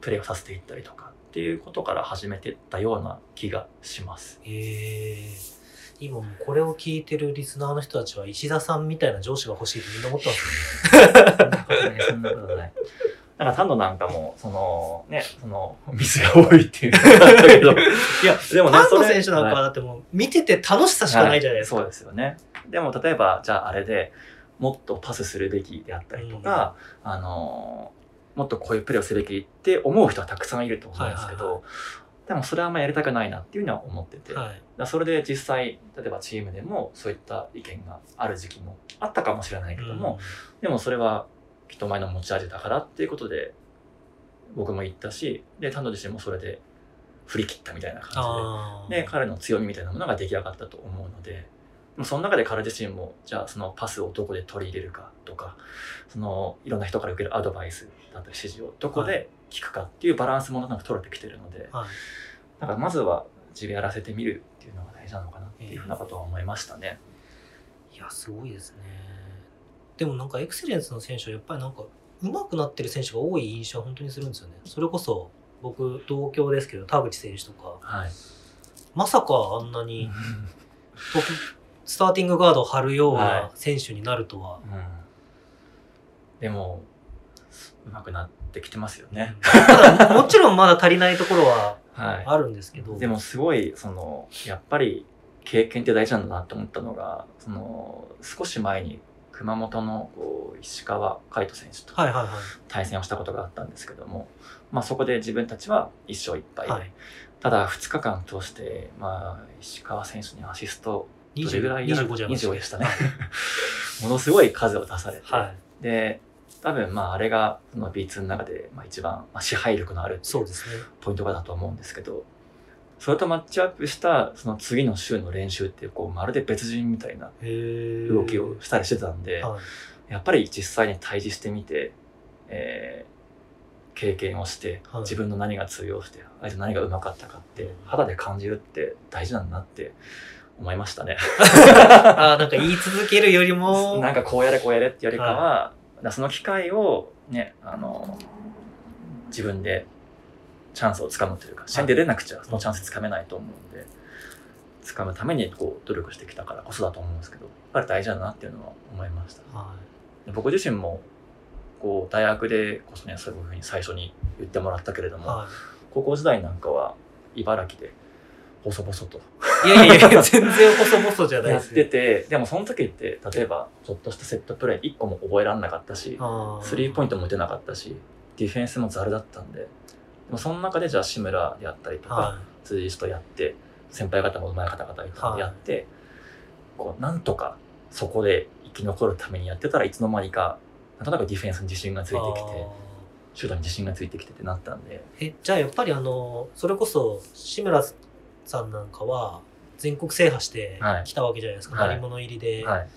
プレーをさせていったりとかっていうことから始めてったような気がします。へえ。今もうこれを聞いてるリスナーの人たちは石田さんみたいな上司が欲しいってみんな思ってますよね。そんなことない、そんなんか、タンドなんかも、その、ね、その、ミスが多いっていうのがあったけど、いや、でもね、ファンのそれ選手なんかははいだってもう見てて楽しさしかないじゃないですか。そうですよね。でも、例えば、じゃああれでもっとパスするべきであったりとか、あのーもっとこういうプレーをすべきって思う人はたくさんいると思うんですけど、はいはいでもそれはあんまやりたくないなっていうのは思ってて、はい。らそれで実際、例えばチームでもそういった意見がある時期もあったかもしれないけども、でもそれは人前の持ち味だからっていうことで僕も言ったしでタンド自身もそれで振り切ったみたいな感あじでで彼の強みみたいなものが出来上がったと思うのででもその中で彼自身もじゃあそのパスをどこで取り入れるかとかそのいろんな人から受けるアドバイスだったり指示をどこで聞くかっていうバランスもなんか取れてきてるので、はい。だからまずは自分やらせてみるっていうのが大事なのかなっていうふうなことは思いましたね。いや、すごいですね。でもなんかエクセレンスの選手はやっぱりなんか上手くなってる選手が多い印象は本当にするんですよね。それこそ僕同郷ですけど田口選手とかはい、まさかあんなに スターティングガードを張るようはな選手になるとは。うん。でも、上手くなってきてますよね。ただもちろんまだ足りないところは はい。あるんですけど。でもすごい、その、やっぱり経験って大事なんだなって思ったのが、その、少し前に熊本の石川海人選手と。対戦をしたことがあったんですけども、まあそこで自分たちは1勝1敗で、はいただ2日間通して、まあ石川選手にアシスト、どれぐらいやら25じゃない25でしたね。ものすごい数を出されて、はい。で、多分まああれがその B2 の中でまあ一番まあ支配力のある。ポイントかだと思うんですけど、それとマッチアップしたその次の週の練習っていうこうまるで別人みたいな動きをしたりしてたんで、はい。やっぱり実際に対峙してみて、えー経験をして、はい。自分の何が通用して、相手の何がうまかったかって肌で感じるって大事なんだなって思いましたね。あーなんか言い続けるよりも、なんかこうやれこうやれってよりかは、だからその機会をね、あの、自分でチャンスをつかむというか、試合に出れなくちゃそのチャンスつかめないと思うんで、つかむためにこう努力してきたからこそだと思うんですけど、やっぱり大事だなっていうのは思いました。はで僕自身も、こう、大学でこそね、そういうふうに最初に言ってもらったけれども、いは高校時代なんかは茨城で細々とい。いやいやいや、全然細々じゃないやっですね。てて、でもその時って、例えば、ちょっとしたセットプレー1個も覚えられなかったし、あスリーポイント。トも打てなかったし、ディフェンスもザルだったんで、でもその中でじゃあ志村であったりとか、は辻井とやって、先輩方も上手い方々やって、こう、なんとかそこで生き残るためにやってたらいつの間にか、なんとなくディフェンスに自信がついい。てきて、あシュートに自信がついてきてってなったんで、ーえ、じゃあやっぱりあの、それこそ、志村さんなんかは、全国制覇してはいきたわけじゃないですか。はい鳴り物入りで、はい。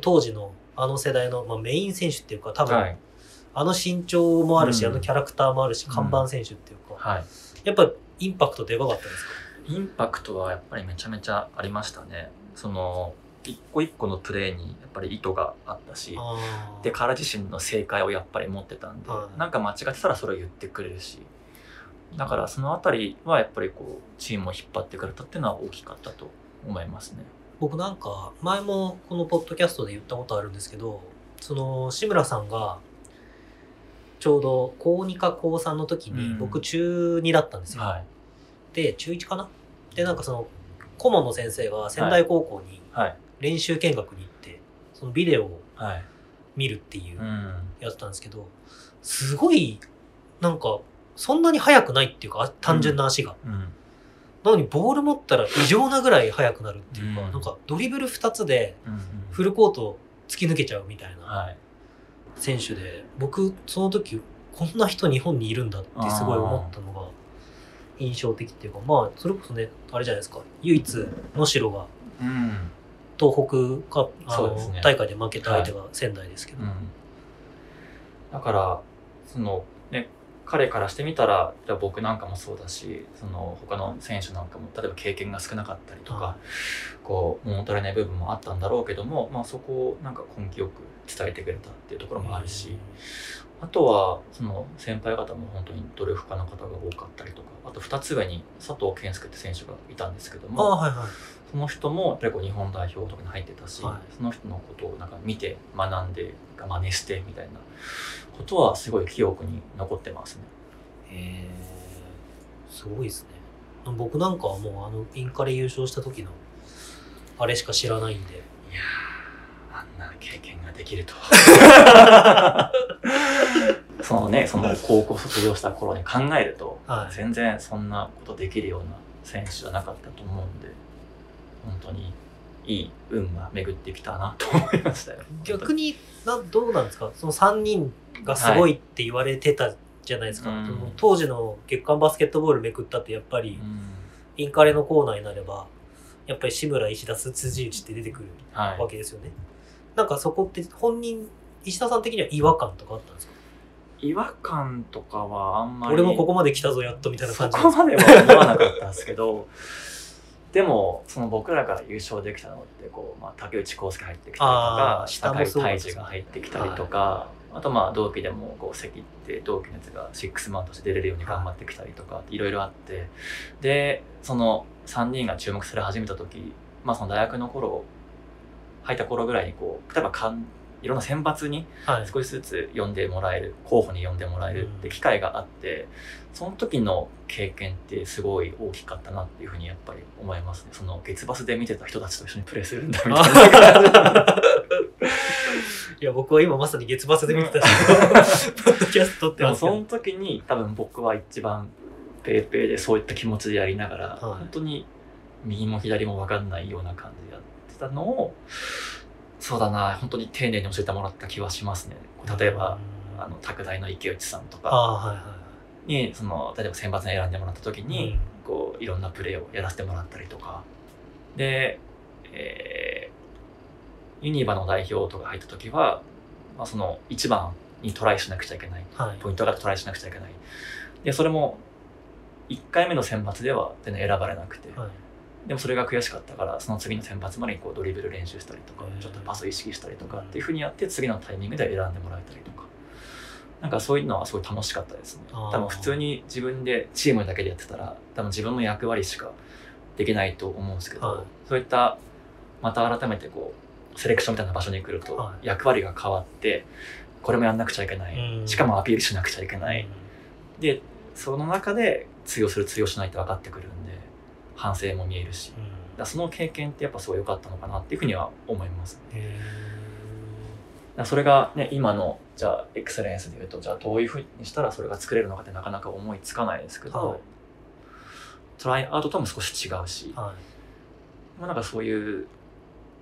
当時のあの世代の、まあ、メイン選手っていうか、多分、はい。あの身長もあるし、うんあのキャラクターもあるし、うん看板選手っていうか、はい。やっぱインパクトでかかったんですか？インパクトはやっぱりめちゃめちゃありましたね。その、一個一個のプレーにやっぱり意図があったし、で、彼自身の正解をやっぱり持ってたんで、はいなんか間違ってたらそれを言ってくれるし、だからそのあたりはやっぱりこう、チームを引っ張ってくれたっていうのは大きかったと思いますね。僕なんか前もこのポッドキャストで言ったことあるんですけどその志村さんがちょうど高2か高3の時にうん僕中2だったんですよ、はい。で中1かな？でなんかその顧問の先生が仙台高校にはい。練習見学に行ってそのビデオをはい。見るっていううん。やってたんですけどすごいなんかそんなに速くないっていうかあ単純な足が、うん。なのにボール持ったら異常なぐらい速くなるっていうか、うんなんかドリブル2つでうん。フルコートを突き抜けちゃうみたいなはい。選手で、僕その時こんな人日本にいるんだってすごい思ったのが印象的っていうかまあそれこそねあれじゃないですか唯一能代がうん。東北かあの、ね大会で負けた相手が仙台ですけど、うん。だから、その、ね、彼からしてみたら、じゃあ僕なんかもそうだし、その他の選手なんかも、例えば経験が少なかったりとか、はこう、物足りない部分もあったんだろうけども、まあそこをなんか根気よく伝えてくれたっていうところもあるし、あとは、その先輩方も本当に努力家の方が多かったりとか、あと二つ上に佐藤健介って選手がいたんですけども、はいはい。その人もやっぱり日本代表とかに入ってたし、はい。その人のことをなんか見て学んで真似してみたいなことはすごい記憶に残ってますね。へえすごいですね。僕なんかはもうあのインカレ優勝した時のあれしか知らないんで。いやーあんな経験ができるとは。そのね、その高校卒業した頃に考えると、はい。全然そんなことできるような選手じゃなかったと思うんで、本当にいい運が巡ってきたなと思いましたよ。逆になどうなんですか？その3人がすごいって言われてたじゃないですか、はいうん。その当時の月刊バスケットボールめくったってやっぱりうん。インカレのコーナーになればやっぱり志村石田辻内って出てくるはい。わけですよね、なんかそこって本人石田さん的には違和感とかあったんですか？違和感とかはあんまり俺もここまで来たぞやっとみたいなそ感じこまでは思わなかったんですけどでもその僕らが優勝できたのってこう、まあ、竹内康介入ってきたりとかあー下も高井そうですね泰治が入ってきたりとか、あとまあ同期でもこう関って同期のやつがシックスマンとして出れるように頑張ってきたりとかいろいろあって。でその3人が注目され始めた時まあその大学の頃入った頃ぐらいにこう例えばかんいろんな選抜にはい。少しずつ呼んでもらえる候補に呼んでもらえるって機会があってその時の経験ってすごい大きかったなっていうふうにやっぱり思いますね。その月バスで見てた人たちと一緒にプレーするんだみたいな。いや、僕は今まさに月末で見てたし、ポッドキャスト撮ってでもますけど。その時に多分僕は一番ペーペーでそういった気持ちでやりながら、い。本当に右も左も分かんないような感じでやってたのをそうだな。本当に丁寧に教えてもらった気はしますね。例えばうんあの拓大の池内さんとか。にその例えば選抜に選んでもらった時い。に、うん。こういろんなプレーをやらせてもらったりとか。で、えーユニバの代表とか入った時は、まあ、その1番にトライしなくちゃいけない。はい。ポイントがトライしなくちゃいけない。でそれも1回目の選抜では全然選ばれなくて、はい。でもそれが悔しかったからその次の選抜までにこうドリブル練習したりとかちょっとパスを意識したりとかっていうふうにやって次のタイミングで選んでもらえたりとか。なんかそういうのはすごい楽しかったですね。多分普通に自分でチームだけでやってたら多分自分の役割しかできないと思うんですけど、はい。そういったまた改めてこうセレクションみたいな場所に来るとはい。役割が変わってこれもやんなくちゃいけない、うん。しかもアピールしなくちゃいけない、でその中で通用する通用しないって分かってくる反省も見えるしだその経験ってやっぱすごい良かったのかなっていうふうには思いますねへだそれがね今のじゃあエクセレンスでいうとじゃあどういうふうにしたらそれが作れるのかってなかなか思いつかないですけど、はいトライアウトとも少し違うし、ーはい。まあ、なんかそういう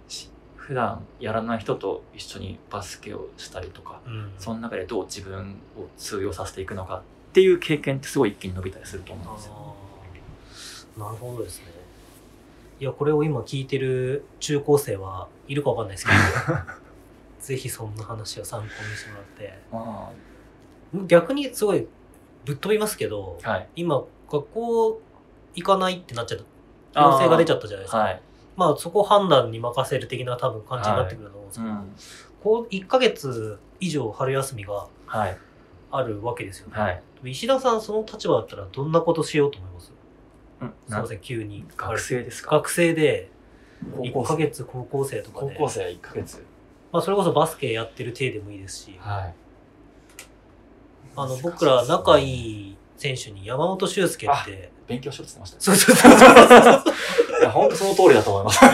し普段やらない人と一緒にバスケをしたりとかうん。その中でどう自分を通用させていくのかっていう経験ってすごい一気に伸びたりすると思うんですよ。あーなるほどですね。いや、これを今聞いてる中高生はいるかわかんないですけど、ぜひそんな話を参考にしてもらって。ま逆にすごいぶっ飛びますけど、あ、はい。今、学校行かないってなっちゃった。要請が出ちゃったじゃないですか。はい。まあそこ判断に任せる的な多分感じになってくると思うんですけど、うん。こう1ヶ月以上春休みがはい。あるわけですよね。はい。石田さんその立場だったらどんなことしようと思います？うんすいません、急に。学生ですか？学生で1ヶ。月高校生とかで、高校生1ヶ月。まあそれこそバスケやってる体でもいいですし、はい。あの僕ら仲いい選手に山本修介って、勉強しろって言ってましたね。そうそうそうそう。いや、本当その通りだと思います。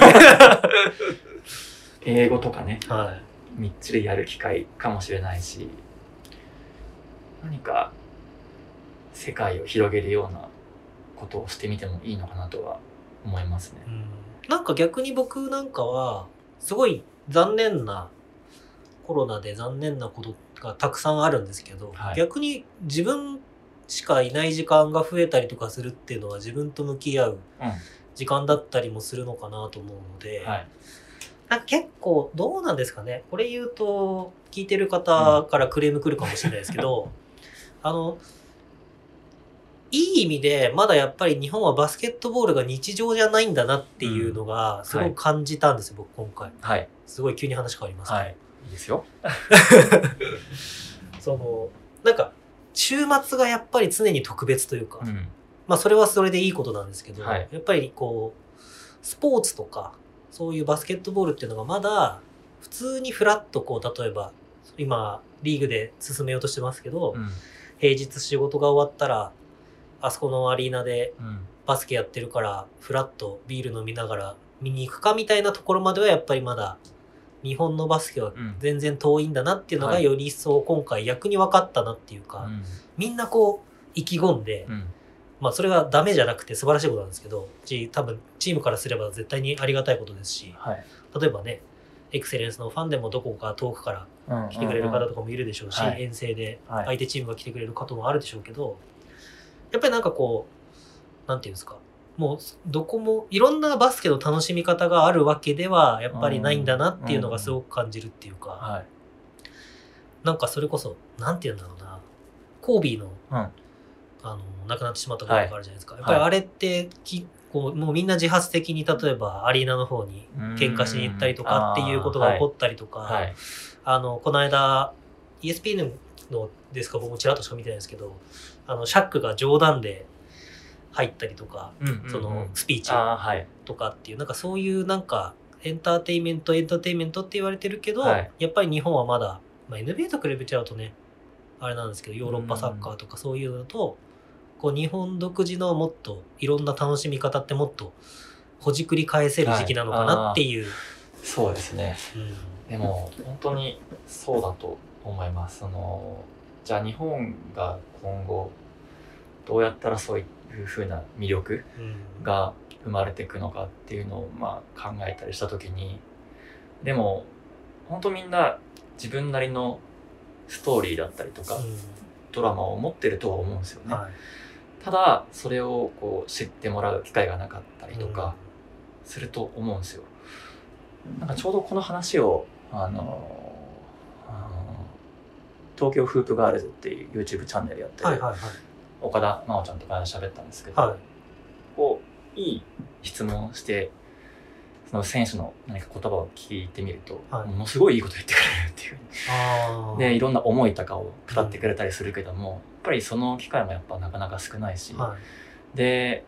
英語とかね、はい。みっちりやる機会かもしれないし、何か世界を広げるようなことをしてみてもいいのかなとは思いますね。うんなんか逆に僕なんかは、すごい残念な、コロナで残念なことがたくさんあるんですけど、はい逆に自分しかいない時間が増えたりとかするっていうのは自分と向き合うう時間だったりもするのかなと思うので、ん。はい。なんか結構どうなんですかねこれ言うと聞いてる方からクレーム来るかもしれないですけど、あのいい意味でまだやっぱり日本はバスケットボールが日常じゃないんだなっていうのがすごく感じたんですよ、僕今回はい。すごい急に話変わりますけど、はい。いいですよ。そのなんか週末がやっぱり常に特別というか、うん。まあそれはそれでいいことなんですけど、はいやっぱりこうスポーツとかそういうバスケットボールっていうのがまだ普通にフラッとこう例えば今リーグで進めようとしてますけど、うん。平日仕事が終わったらあそこのアリーナでうん。バスケやってるからフラッとビール飲みながら見に行くかみたいなところまではやっぱりまだ日本のバスケはうん。全然遠いんだなっていうのがはいより一層今回逆に分かったなっていうか、うん。みんなこう意気込んで、うん。まあそれがダメじゃなくて素晴らしいことなんですけど、ち多分チームからすれば絶対にありがたいことですし、はい。例えばね、エクセレンスのファンでもどこか遠くから来てくれる方とかもいるでしょうし、はい遠征ではい相手チームが来てくれる方もあるでしょうけど、やっぱりなんかこう、なんていうんですか、もうどこもいろんなバスケの楽しみ方があるわけではやっぱりないんだなっていうのがすごく感じるっていうか、はい。なんかそれこそ、なんて言うんだろうな、コービーのうん。あの亡くなってしまったことがあるじゃないですか、い。やっぱりあれってきこうもうみんな自発的に例えばアリーナの方に喧嘩しに行ったりとかっていうことが起こったりとか、はい。あのこの間 ESPN のですか僕もちらっとしか見てないですけどあのシャックが冗談で入ったりとか、うんうんうん。そのスピーチ。とかっていうなんかそういうなんかエンターテインメントエンターテインメントって言われてるけど、はい。やっぱり日本はまだ、まあ、NBA と比べちゃうとねあれなんですけどヨーロッパサッカーとかそういうのと、こう日本独自のもっといろんな楽しみ方ってもっとほじくり返せる時期なのかなっていう、そうですね。うん。でも本当にそうだと思います。そのじゃあ日本が今後どうやったらそういうふうな魅力うん。が生まれていくのかっていうのをまあ考えたりした時にでも本当みんな自分なりのストーリーだったりとか、ドラマを持ってるとは思うんですよね、はい。ただそれをこう知ってもらう機会がなかったりとかすると思うんですよ、なんかちょうどこの話をあの東京フープガールズっていう YouTube チャンネルやってる岡田真央ちゃんとか喋ったんですけど、はい。こういい質問をしてその選手の何か言葉を聞いてみると、はい。ものすごいいいこと言ってくれるっていう。でいろんな思いとかを語ってくれたりするけども、やっぱりその機会もやっぱなかなか少ないし、はい。で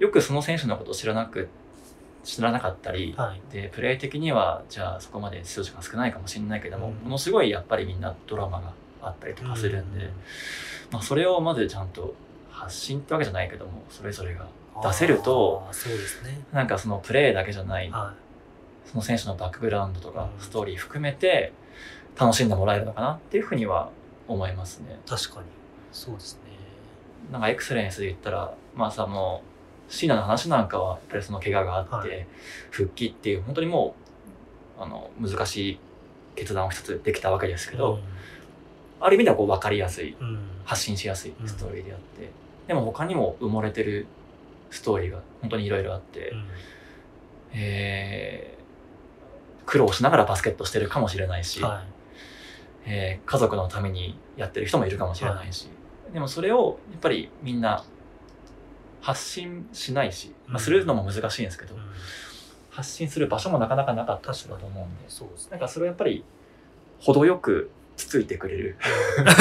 よくその選手のことを知らなく知らなかったり、はい。でプレー的にはじゃあそこまで出場時間少ないかもしれないけども、うん。ものすごいやっぱりみんなドラマがあったりとかするんで、まあ、それをまずちゃんと発信ってわけじゃないけどもそれぞれが出せるとそうですね。なんかそのプレーだけじゃないはその選手のバックグラウンドとかうん。ストーリー含めて楽しんでもらえるのかなっていうふうには思いますね。い確かに。そうですね。なんかエクセレンスで言ったらまあさもうシーナの話なんかはやっぱりその怪我があって、はい。復帰っていう本当にもうあの難しい決断を一つできたわけですけど、ある意味ではこう分かりやすいうん。うん発信しやすいストーリーであって、でも他にも埋もれてるストーリーが本当にいろいろあって、うん。えー苦労しながらバスケットしてるかもしれないし、はえー家族のためにやってる人もいるかもしれないし、でもそれをやっぱりみんな発信しないし、まあ、するのも難しいんですけど、いうん。発信する場所もなかなかなかっただと思うんで。そうですねなんかそれをやっぱり程よくつついてくれる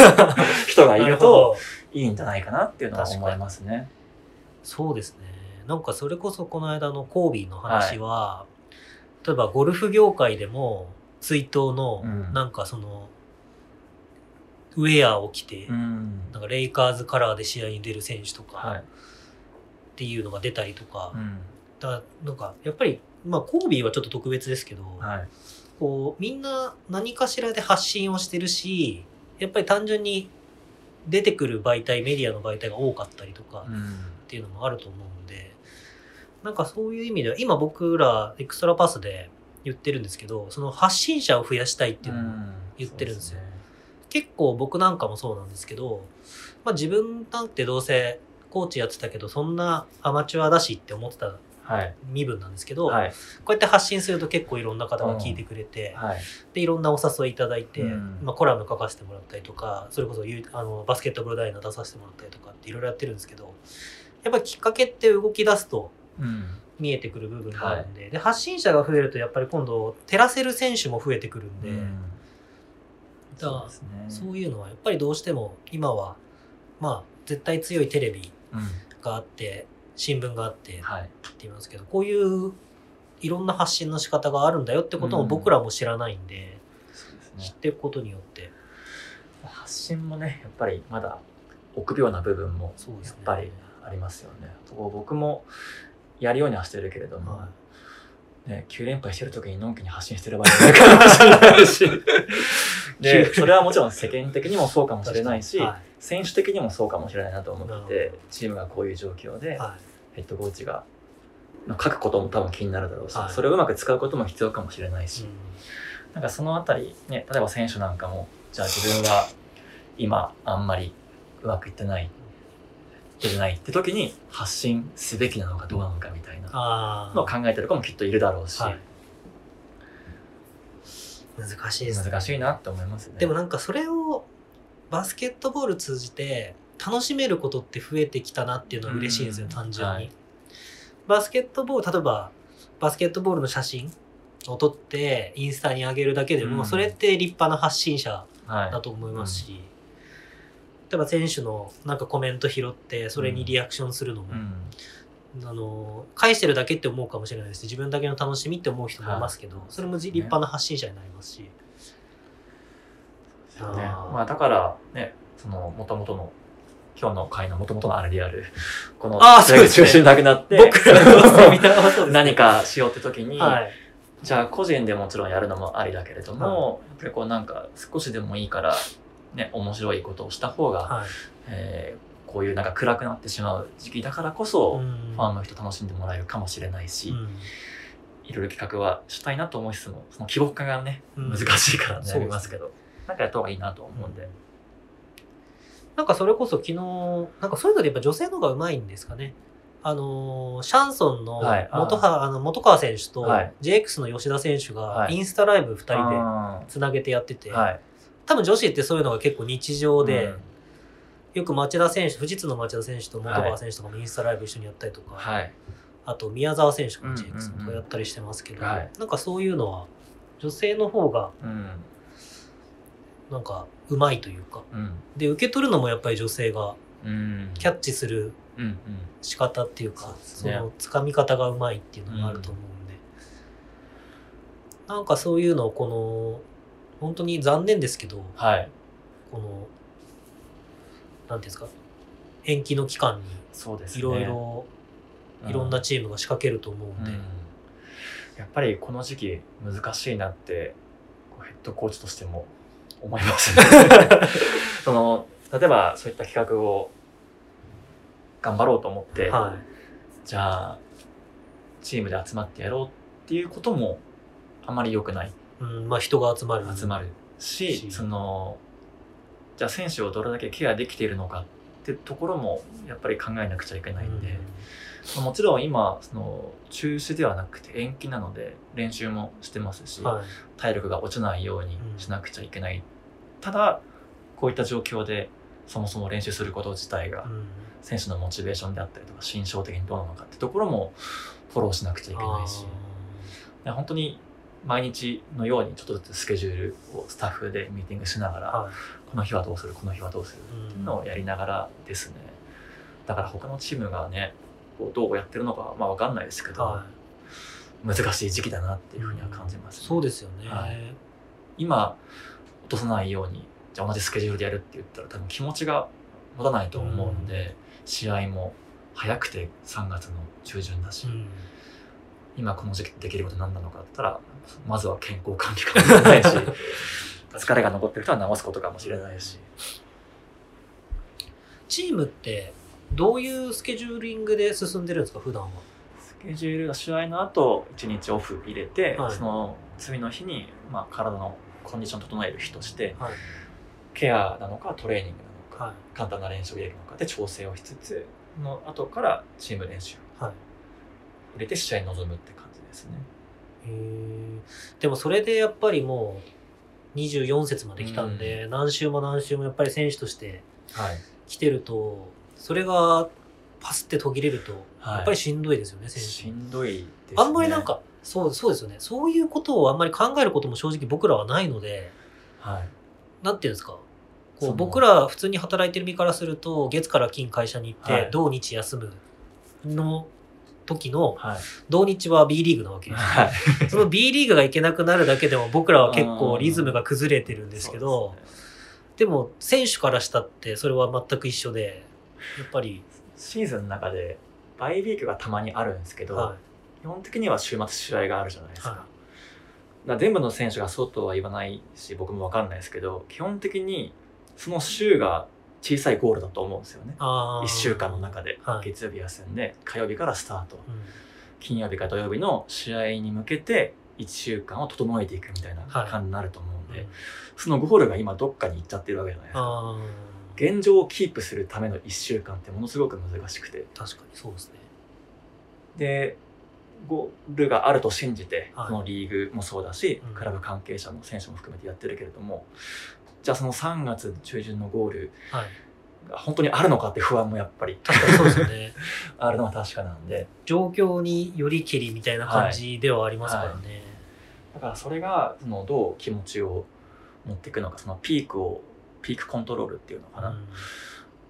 人がいなるといいんじゃないかなっていうのは思いますね。そうですね。なんかそれこそこの間のコービーの話は、例えばゴルフ業界でも追悼のうん。なんかその、ウェアを着て、うん。なんかレイカーズカラーで試合に出る選手とはい。かっていうのが出たりとか、うん。だなんかやっぱりまあコービーはちょっと特別ですけど、はい。こうみんな何かしらで発信をしてるしやっぱり単純に出てくる媒体メディアの媒体が多かったりとかうん。っていうのもあると思うんでなんかそういう意味では今僕らエクストラパスで言ってるんですけどその発信者を増やしたいっていうのも言ってるんですよ。結構僕なんかもそうなんですけど、まあ、自分なんてどうせコーチやってたけどそんなアマチュアだしって思ってたはい。身分なんですけど、はい。こうやって発信すると結構いろんな方が聞いてくれて、はい。でいろんなお誘いいただいて、うん。まあ、コラム書かせてもらったりとかそれこそゆあのバスケットボールダイナー出させてもらったりとかっていろいろやってるんですけどやっぱりきっかけって動き出すとうん。見えてくる部分があるんで,、で発信者が増えるとやっぱり今度照らせる選手も増えてくるんで、うん。だからそうですね。そういうのはやっぱりどうしても今はまあ絶対強いテレビうんがあって新聞があってってはい言いますけどこういういろんな発信の仕方があるんだよってことも僕らも知らないんで、知っていくことによって。発信もねやっぱりまだ臆病な部分もやっぱりありますよね。僕もやるようにはしてるけれども、はね、9連敗してる時にのんきに発信してる場合もあるかもしれないし。でそれはもちろん世間的にもそうかもしれないし、は選手的にもそうかもしれないなと思ってチームがこういう状況でい。はヘッドコーチがまあ書くことも多分気になるだろうし、はい。それをうまく使うことも必要かもしれないいし、なんかそのあたり、ね、例えば選手なんかも、じゃあ自分が今あんまりうまくいってない、いけてないって時に発信すべきなのかどうなのかみたいなあのを考えてる子もきっといるだろうし、はい。難しいですね。難しいなって思いますね。でもなんかそれをバスケットボール通じて楽しめることって増えてきたなっていうのは嬉しいんですよ、うん。単純に、はい。バスケットボール例えばバスケットボールの写真を撮ってインスタに上げるだけでも、うん。それって立派な発信者はい、だと思いますし、例えば選手のなんかコメント拾ってそれにリアクションするのも。うんあの返してるだけって思うかもしれないです。自分だけの楽しみって思う人もいますけど、はい。それも立派な発信者になりますし、ね。まあだからねその元々の今日の会の元々のあれである この中心なくなって僕らの何かしようって時に、はい。じゃあ個人でもちろんやるのもありだけれども、やっぱりこうなんか少しでもいいからね面白いことをした方が、はい。えーこういうなんか暗くなってしまう時期だからこそ、うん。ファンの人楽しんでもらえるかもしれないし、うん。いろいろ企画はしたいなと思いつつもその規模感がねうん。難しいからね、そうですねありますけどなんかやった方がいいなと思うんで、なんかそれこそ昨日なんかそういうのでやっぱ女性の方が上手いんですかね。あのーシャンソンのはい。ああの元川選手とはい。JX の吉田選手がはい。インスタライブ2人であつなげてやってて、ーはい。多分女子ってそういうのが結構日常で、うんよく町田選手富士通の町田選手と元川選手とかもインスタライブ一緒にやったりとか、はい。あと宮沢選手がうんうん JX とかやったりしてますけど、はい。なんかそういうのは女性の方がうん。なんか上手いというかうん。で受け取るのもやっぱり女性がうん。キャッチするうんうん。仕方っていうかそうですそ,、ねのつかみ方がうまいっていうのがあると思うんで、なんかそういうのをこの本当に残念ですけどはい。このなんていうんですか？延期の期間にそうですね。いろいろいろんなチームが仕掛けると思うんで、うん。やっぱりこの時期難しいなってこうヘッドコーチとしても思いますね。その例えばそういった企画を頑張ろうと思って、はい。じゃあチームで集まってやろうっていうこともあまり良くない。うん、まあ人が集まる。集まるし、し。そのじゃあ選手をどれだけケアできているのかってところもやっぱり考えなくちゃいけないんで、もちろん今その中止ではなくて延期なので練習もしてますし、うんはい。体力が落ちないようにしなくちゃいけない、ただこういった状況でそもそも練習すること自体がうん。選手のモチベーションであったりとか心象的にどうなのかってところもフォローしなくちゃいけないし。本当に毎日のようにちょっとずつスケジュールをスタッフでミーティングしながら、この日はどうする？この日はどうする？っていうのをやりながらですね。だから他のチームがねどうやってるのかまあ分かんないですけど、は難しい時期だなっていうふうには感じます、い、そうですよね、はい。今落とさないようにじゃあ同じスケジュールでやるって言ったら多分気持ちが持たないと思うので、試合も早くて3月の中旬だし、うん。今この時期できること何なのかって言ったらまずは健康管理かもしれないし 疲れが残ってる人は治すことかもしれないし。チームってどういうスケジューリングで進んでるんですか普段は？スケジュールが試合の後1日オフ入れて、はい。その次の日に、まあ、体のコンディション整える日としてはい。ケアなのかトレーニングなのか、はい。簡単な練習を入れるのかで調整をしつつの後からチーム練習はい。入れて試合に臨むって感じですね。へー。でもそれでやっぱりもう24節まで来たんで、何週も何週もやっぱり選手としてはい、来てるとそれがパスって途切れるとはい。やっぱりしんどいですよね、選し手んどいですね。あんまりなんかそうそうですよね。そういうことをあんまり考えることも正直僕らはないのではい、なんていうんですか。こう僕ら普通に働いてる身からすると月から金会社に行って、はい。土日休むの時のはい、土日は B リーグなわけ。ですよはい、その B リーグが行けなくなるだけでも僕らは結構リズムが崩れてるんですけど、ですね。でも選手からしたってそれは全く一緒で、やっぱり、シーズンの中でバイウィークがたまにあるんですけど、は基本的には週末試合があるじゃないですか。から全部の選手がそうとは言わないし僕も分かんないですけど基本的にその週が小さいゴールだと思うんですよね。あー。1週間の中で、はい。月曜日休んで火曜日からスタート。うん。金曜日から土曜日の試合に向けて1週間を整えていくみたいなはい。感じになると思うんで、うん。そのゴールが今どっかに行っちゃってるわけじゃないですか。現状をキープするための1週間ってものすごく難しくて。確かにそうですね。でゴールがあると信じて、はい。このリーグもそうだし、うん。クラブ関係者も選手も含めてやってるけれどもじゃあその3月中旬のゴールはい。が本当にあるのかって不安もやっぱり。そうですよね。あるのは確かなんで。状況によりけりみたいな感じではありますからね。だからそれがそのどう気持ちを持っていくのかそのピークをピークコントロールっていうのかな、うん。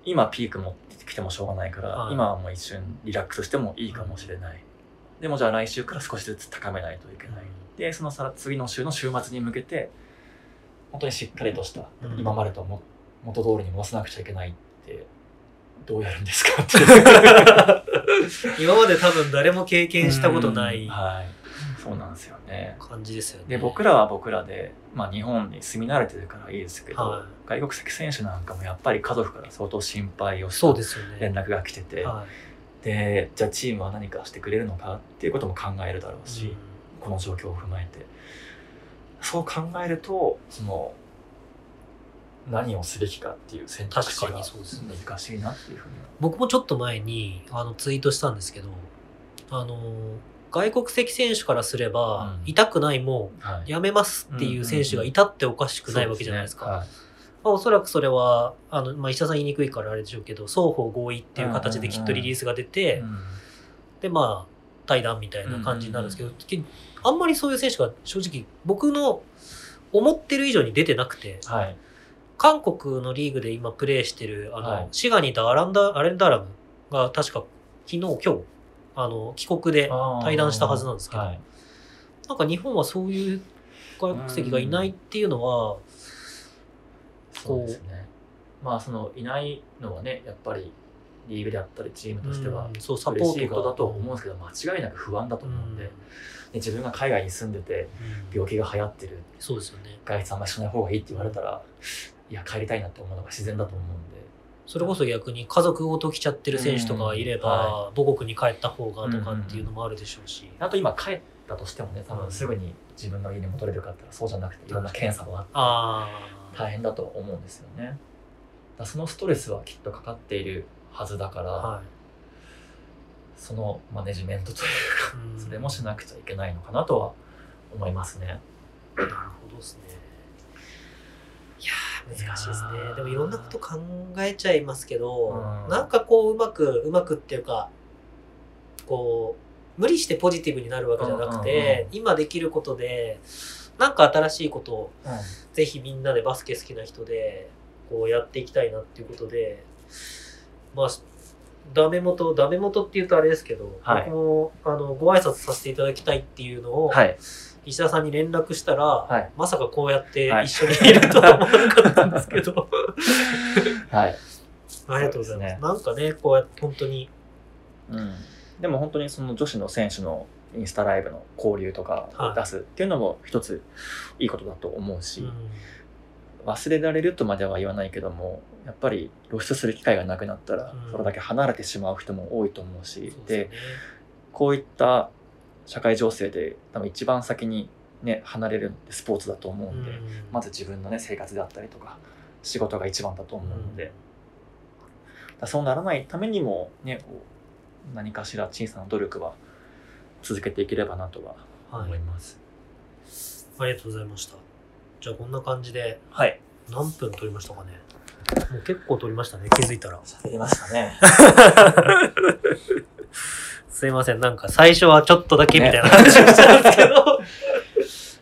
今ピーク持って来てもしょうがないから、はい。今はもう一瞬リラックスしてもいいかもしれない、でもじゃあ来週から少しずつ高めないといけない、でそのさ次の週の週末に向けて本当にしっかりとした、うん。今までとも元通りに戻さなくちゃいけないってどうやるんですか？っていう今まで多分誰も経験したことないうん。はい。そうなんですよね。感じですよね。で僕らは僕らで、まあ、日本に住み慣れてるからいいですけど、は外国籍選手なんかもやっぱり家族から相当心配をしそうたですよね。連絡が来てて、はでじゃあチームは何かしてくれるのかっていうことも考えるだろういし、この状況を踏まえてそう考えるとその何をすべきかっていう選択肢確かがにそうですね。難しいなっていうふうに僕もちょっと前にあのツイートしたんですけど、あの外国籍選手からすれば、うん。痛くないもはうやめますっていう選手がいたっておかしくないわけじゃないですか。まあ、おそらくそれはあの、まあ、石田さん言いにくいからあれでしょうけど双方合意っていう形できっとリリースが出て、でまあ対談みたいな感じになるんですけど、けあんまりそういう選手が正直僕の思ってる以上に出てなくてはい。韓国のリーグで今プレーしてるあの、はい。滋賀にいたアランダアレンダーラムが確か昨日今日あの帰国で対談したはずなんですけど、はい。なんか日本はそういう外国籍がいないっていうのは、そうですね。まあそのいないのはねやっぱりリーグであったりチームとしてはうんそうサポートだと思うんですけど間違いなく不安だと思うんで、で自分が海外に住んでてうん。病気が流行ってる。そうですよね。外出あんまりしない方がいいって言われたらいや帰りたいなって思うのが自然だと思うんで。それこそ逆に家族ごと来ちゃってる選手とかがいれば、うん母国に帰った方がとかっていうのもあるでしょうし、あと今帰ったとしてもね多分すぐに自分の家に戻れるかって言ったらそうじゃなくていろんな検査があって大変だと思うんですよね。だそのストレスはきっとかかっているはずだから、はそのマネジメントというかそれもしなくちゃいけないのかなとは思いますね。なるほどですね。いやー難しいですね。でもいろんなこと考えちゃいますけど、うん。なんかこううまくうまくっていうかこう無理してポジティブになるわけじゃなくて、今できることでなんか新しいことをぜひみんなでバスケ好きな人でこうやっていきたいなっていうことでまあダメ元ダメ元っていうとあれですけど、はい僕もあのご挨拶させていただきたいっていうのを、はい。石田さんに連絡したら、はい。まさかこうやってはい一緒にいるとは思わなかったんですけど、はい。ありがとうございます。すねなんかね、こうやって本当に、うん。でも本当にその女子の選手のインスタライブの交流とかを出すっていうのも一ついいことだと思うし、うん忘れられるとまでは言わないけども、やっぱり露出する機会がなくなったらうん、それだけ離れてしまう人も多いと思うし、そうですよでね、こういった社会情勢で多分一番先にね、離れるスポーツだと思うんで、うん。まず自分のね、生活であったりとか、仕事が一番だと思うので、だからそうならないためにも、ね、こう何かしら小さな努力は続けていければなとははい。思います。ありがとうございました。じゃあこんな感じではい。何分撮りましたかね？もう結構撮りましたね、気づいたら。喋りましたね。すいません、なんか最初はちょっとだけみたいな話をしたんですけど、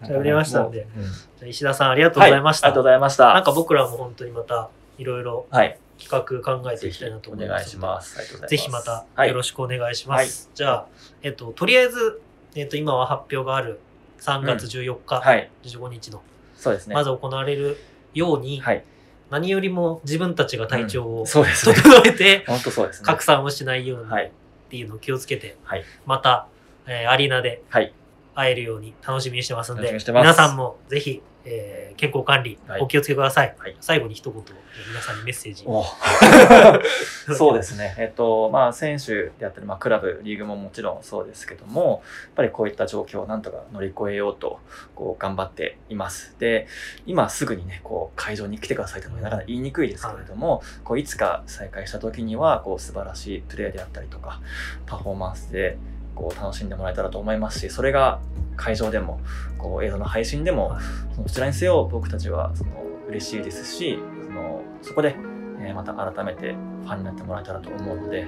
喋りましたんでもううん石田さんありがとうございました。はい、ありがとうございました。なんか僕らも本当にまたいろいろはい。企画考えていきたいなとお思います。願いします。ぜひまたはいよろしくお願いします。じゃあ、えっと、とりあえず、えっと、今は発表がある3月14日、はい。15日の、そうですね。まず行われるように、はい。何よりも自分たちが体調をうんそうですね。整えて、本当そうですね。拡散をしないようにっはい。ていうのを気をつけて、はい。また、えーアリーナではい。会えるように楽しみにしてますんで、皆さんもぜひ、えー健康管理はいお気をつけください。はい最後に一言、皆さんにメッセージ。お そうですね。えっと、まあ、選手であったり、まあ、クラブ、リーグももちろんそうですけども、やっぱりこういった状況をなんとか乗り越えようと、こう、頑張っています。で、今すぐにね、こう、会場に来てくださいとなかなか言いにくいですけれども、こう、いつか再開した時には、こう、素晴らしいプレーであったりとか、パフォーマンスで、こう、楽しんでもらえたらと思いますし、それが会場でも、こう、映像の配信でも、はいそのどちらにせよ僕たちはその嬉しいですしそのそこで、えーまた改めてファンになってもらえたらと思うので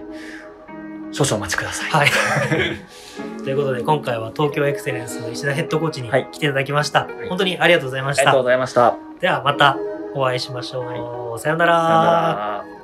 少々お待ちください。はい。ということで、今回は東京エクセレンスの石田ヘッドコーチにはい来ていただきました。い本当にありがとうございましたありがとうご。ざいました。ではまたお会いしましょう。さようなさよなら。ら。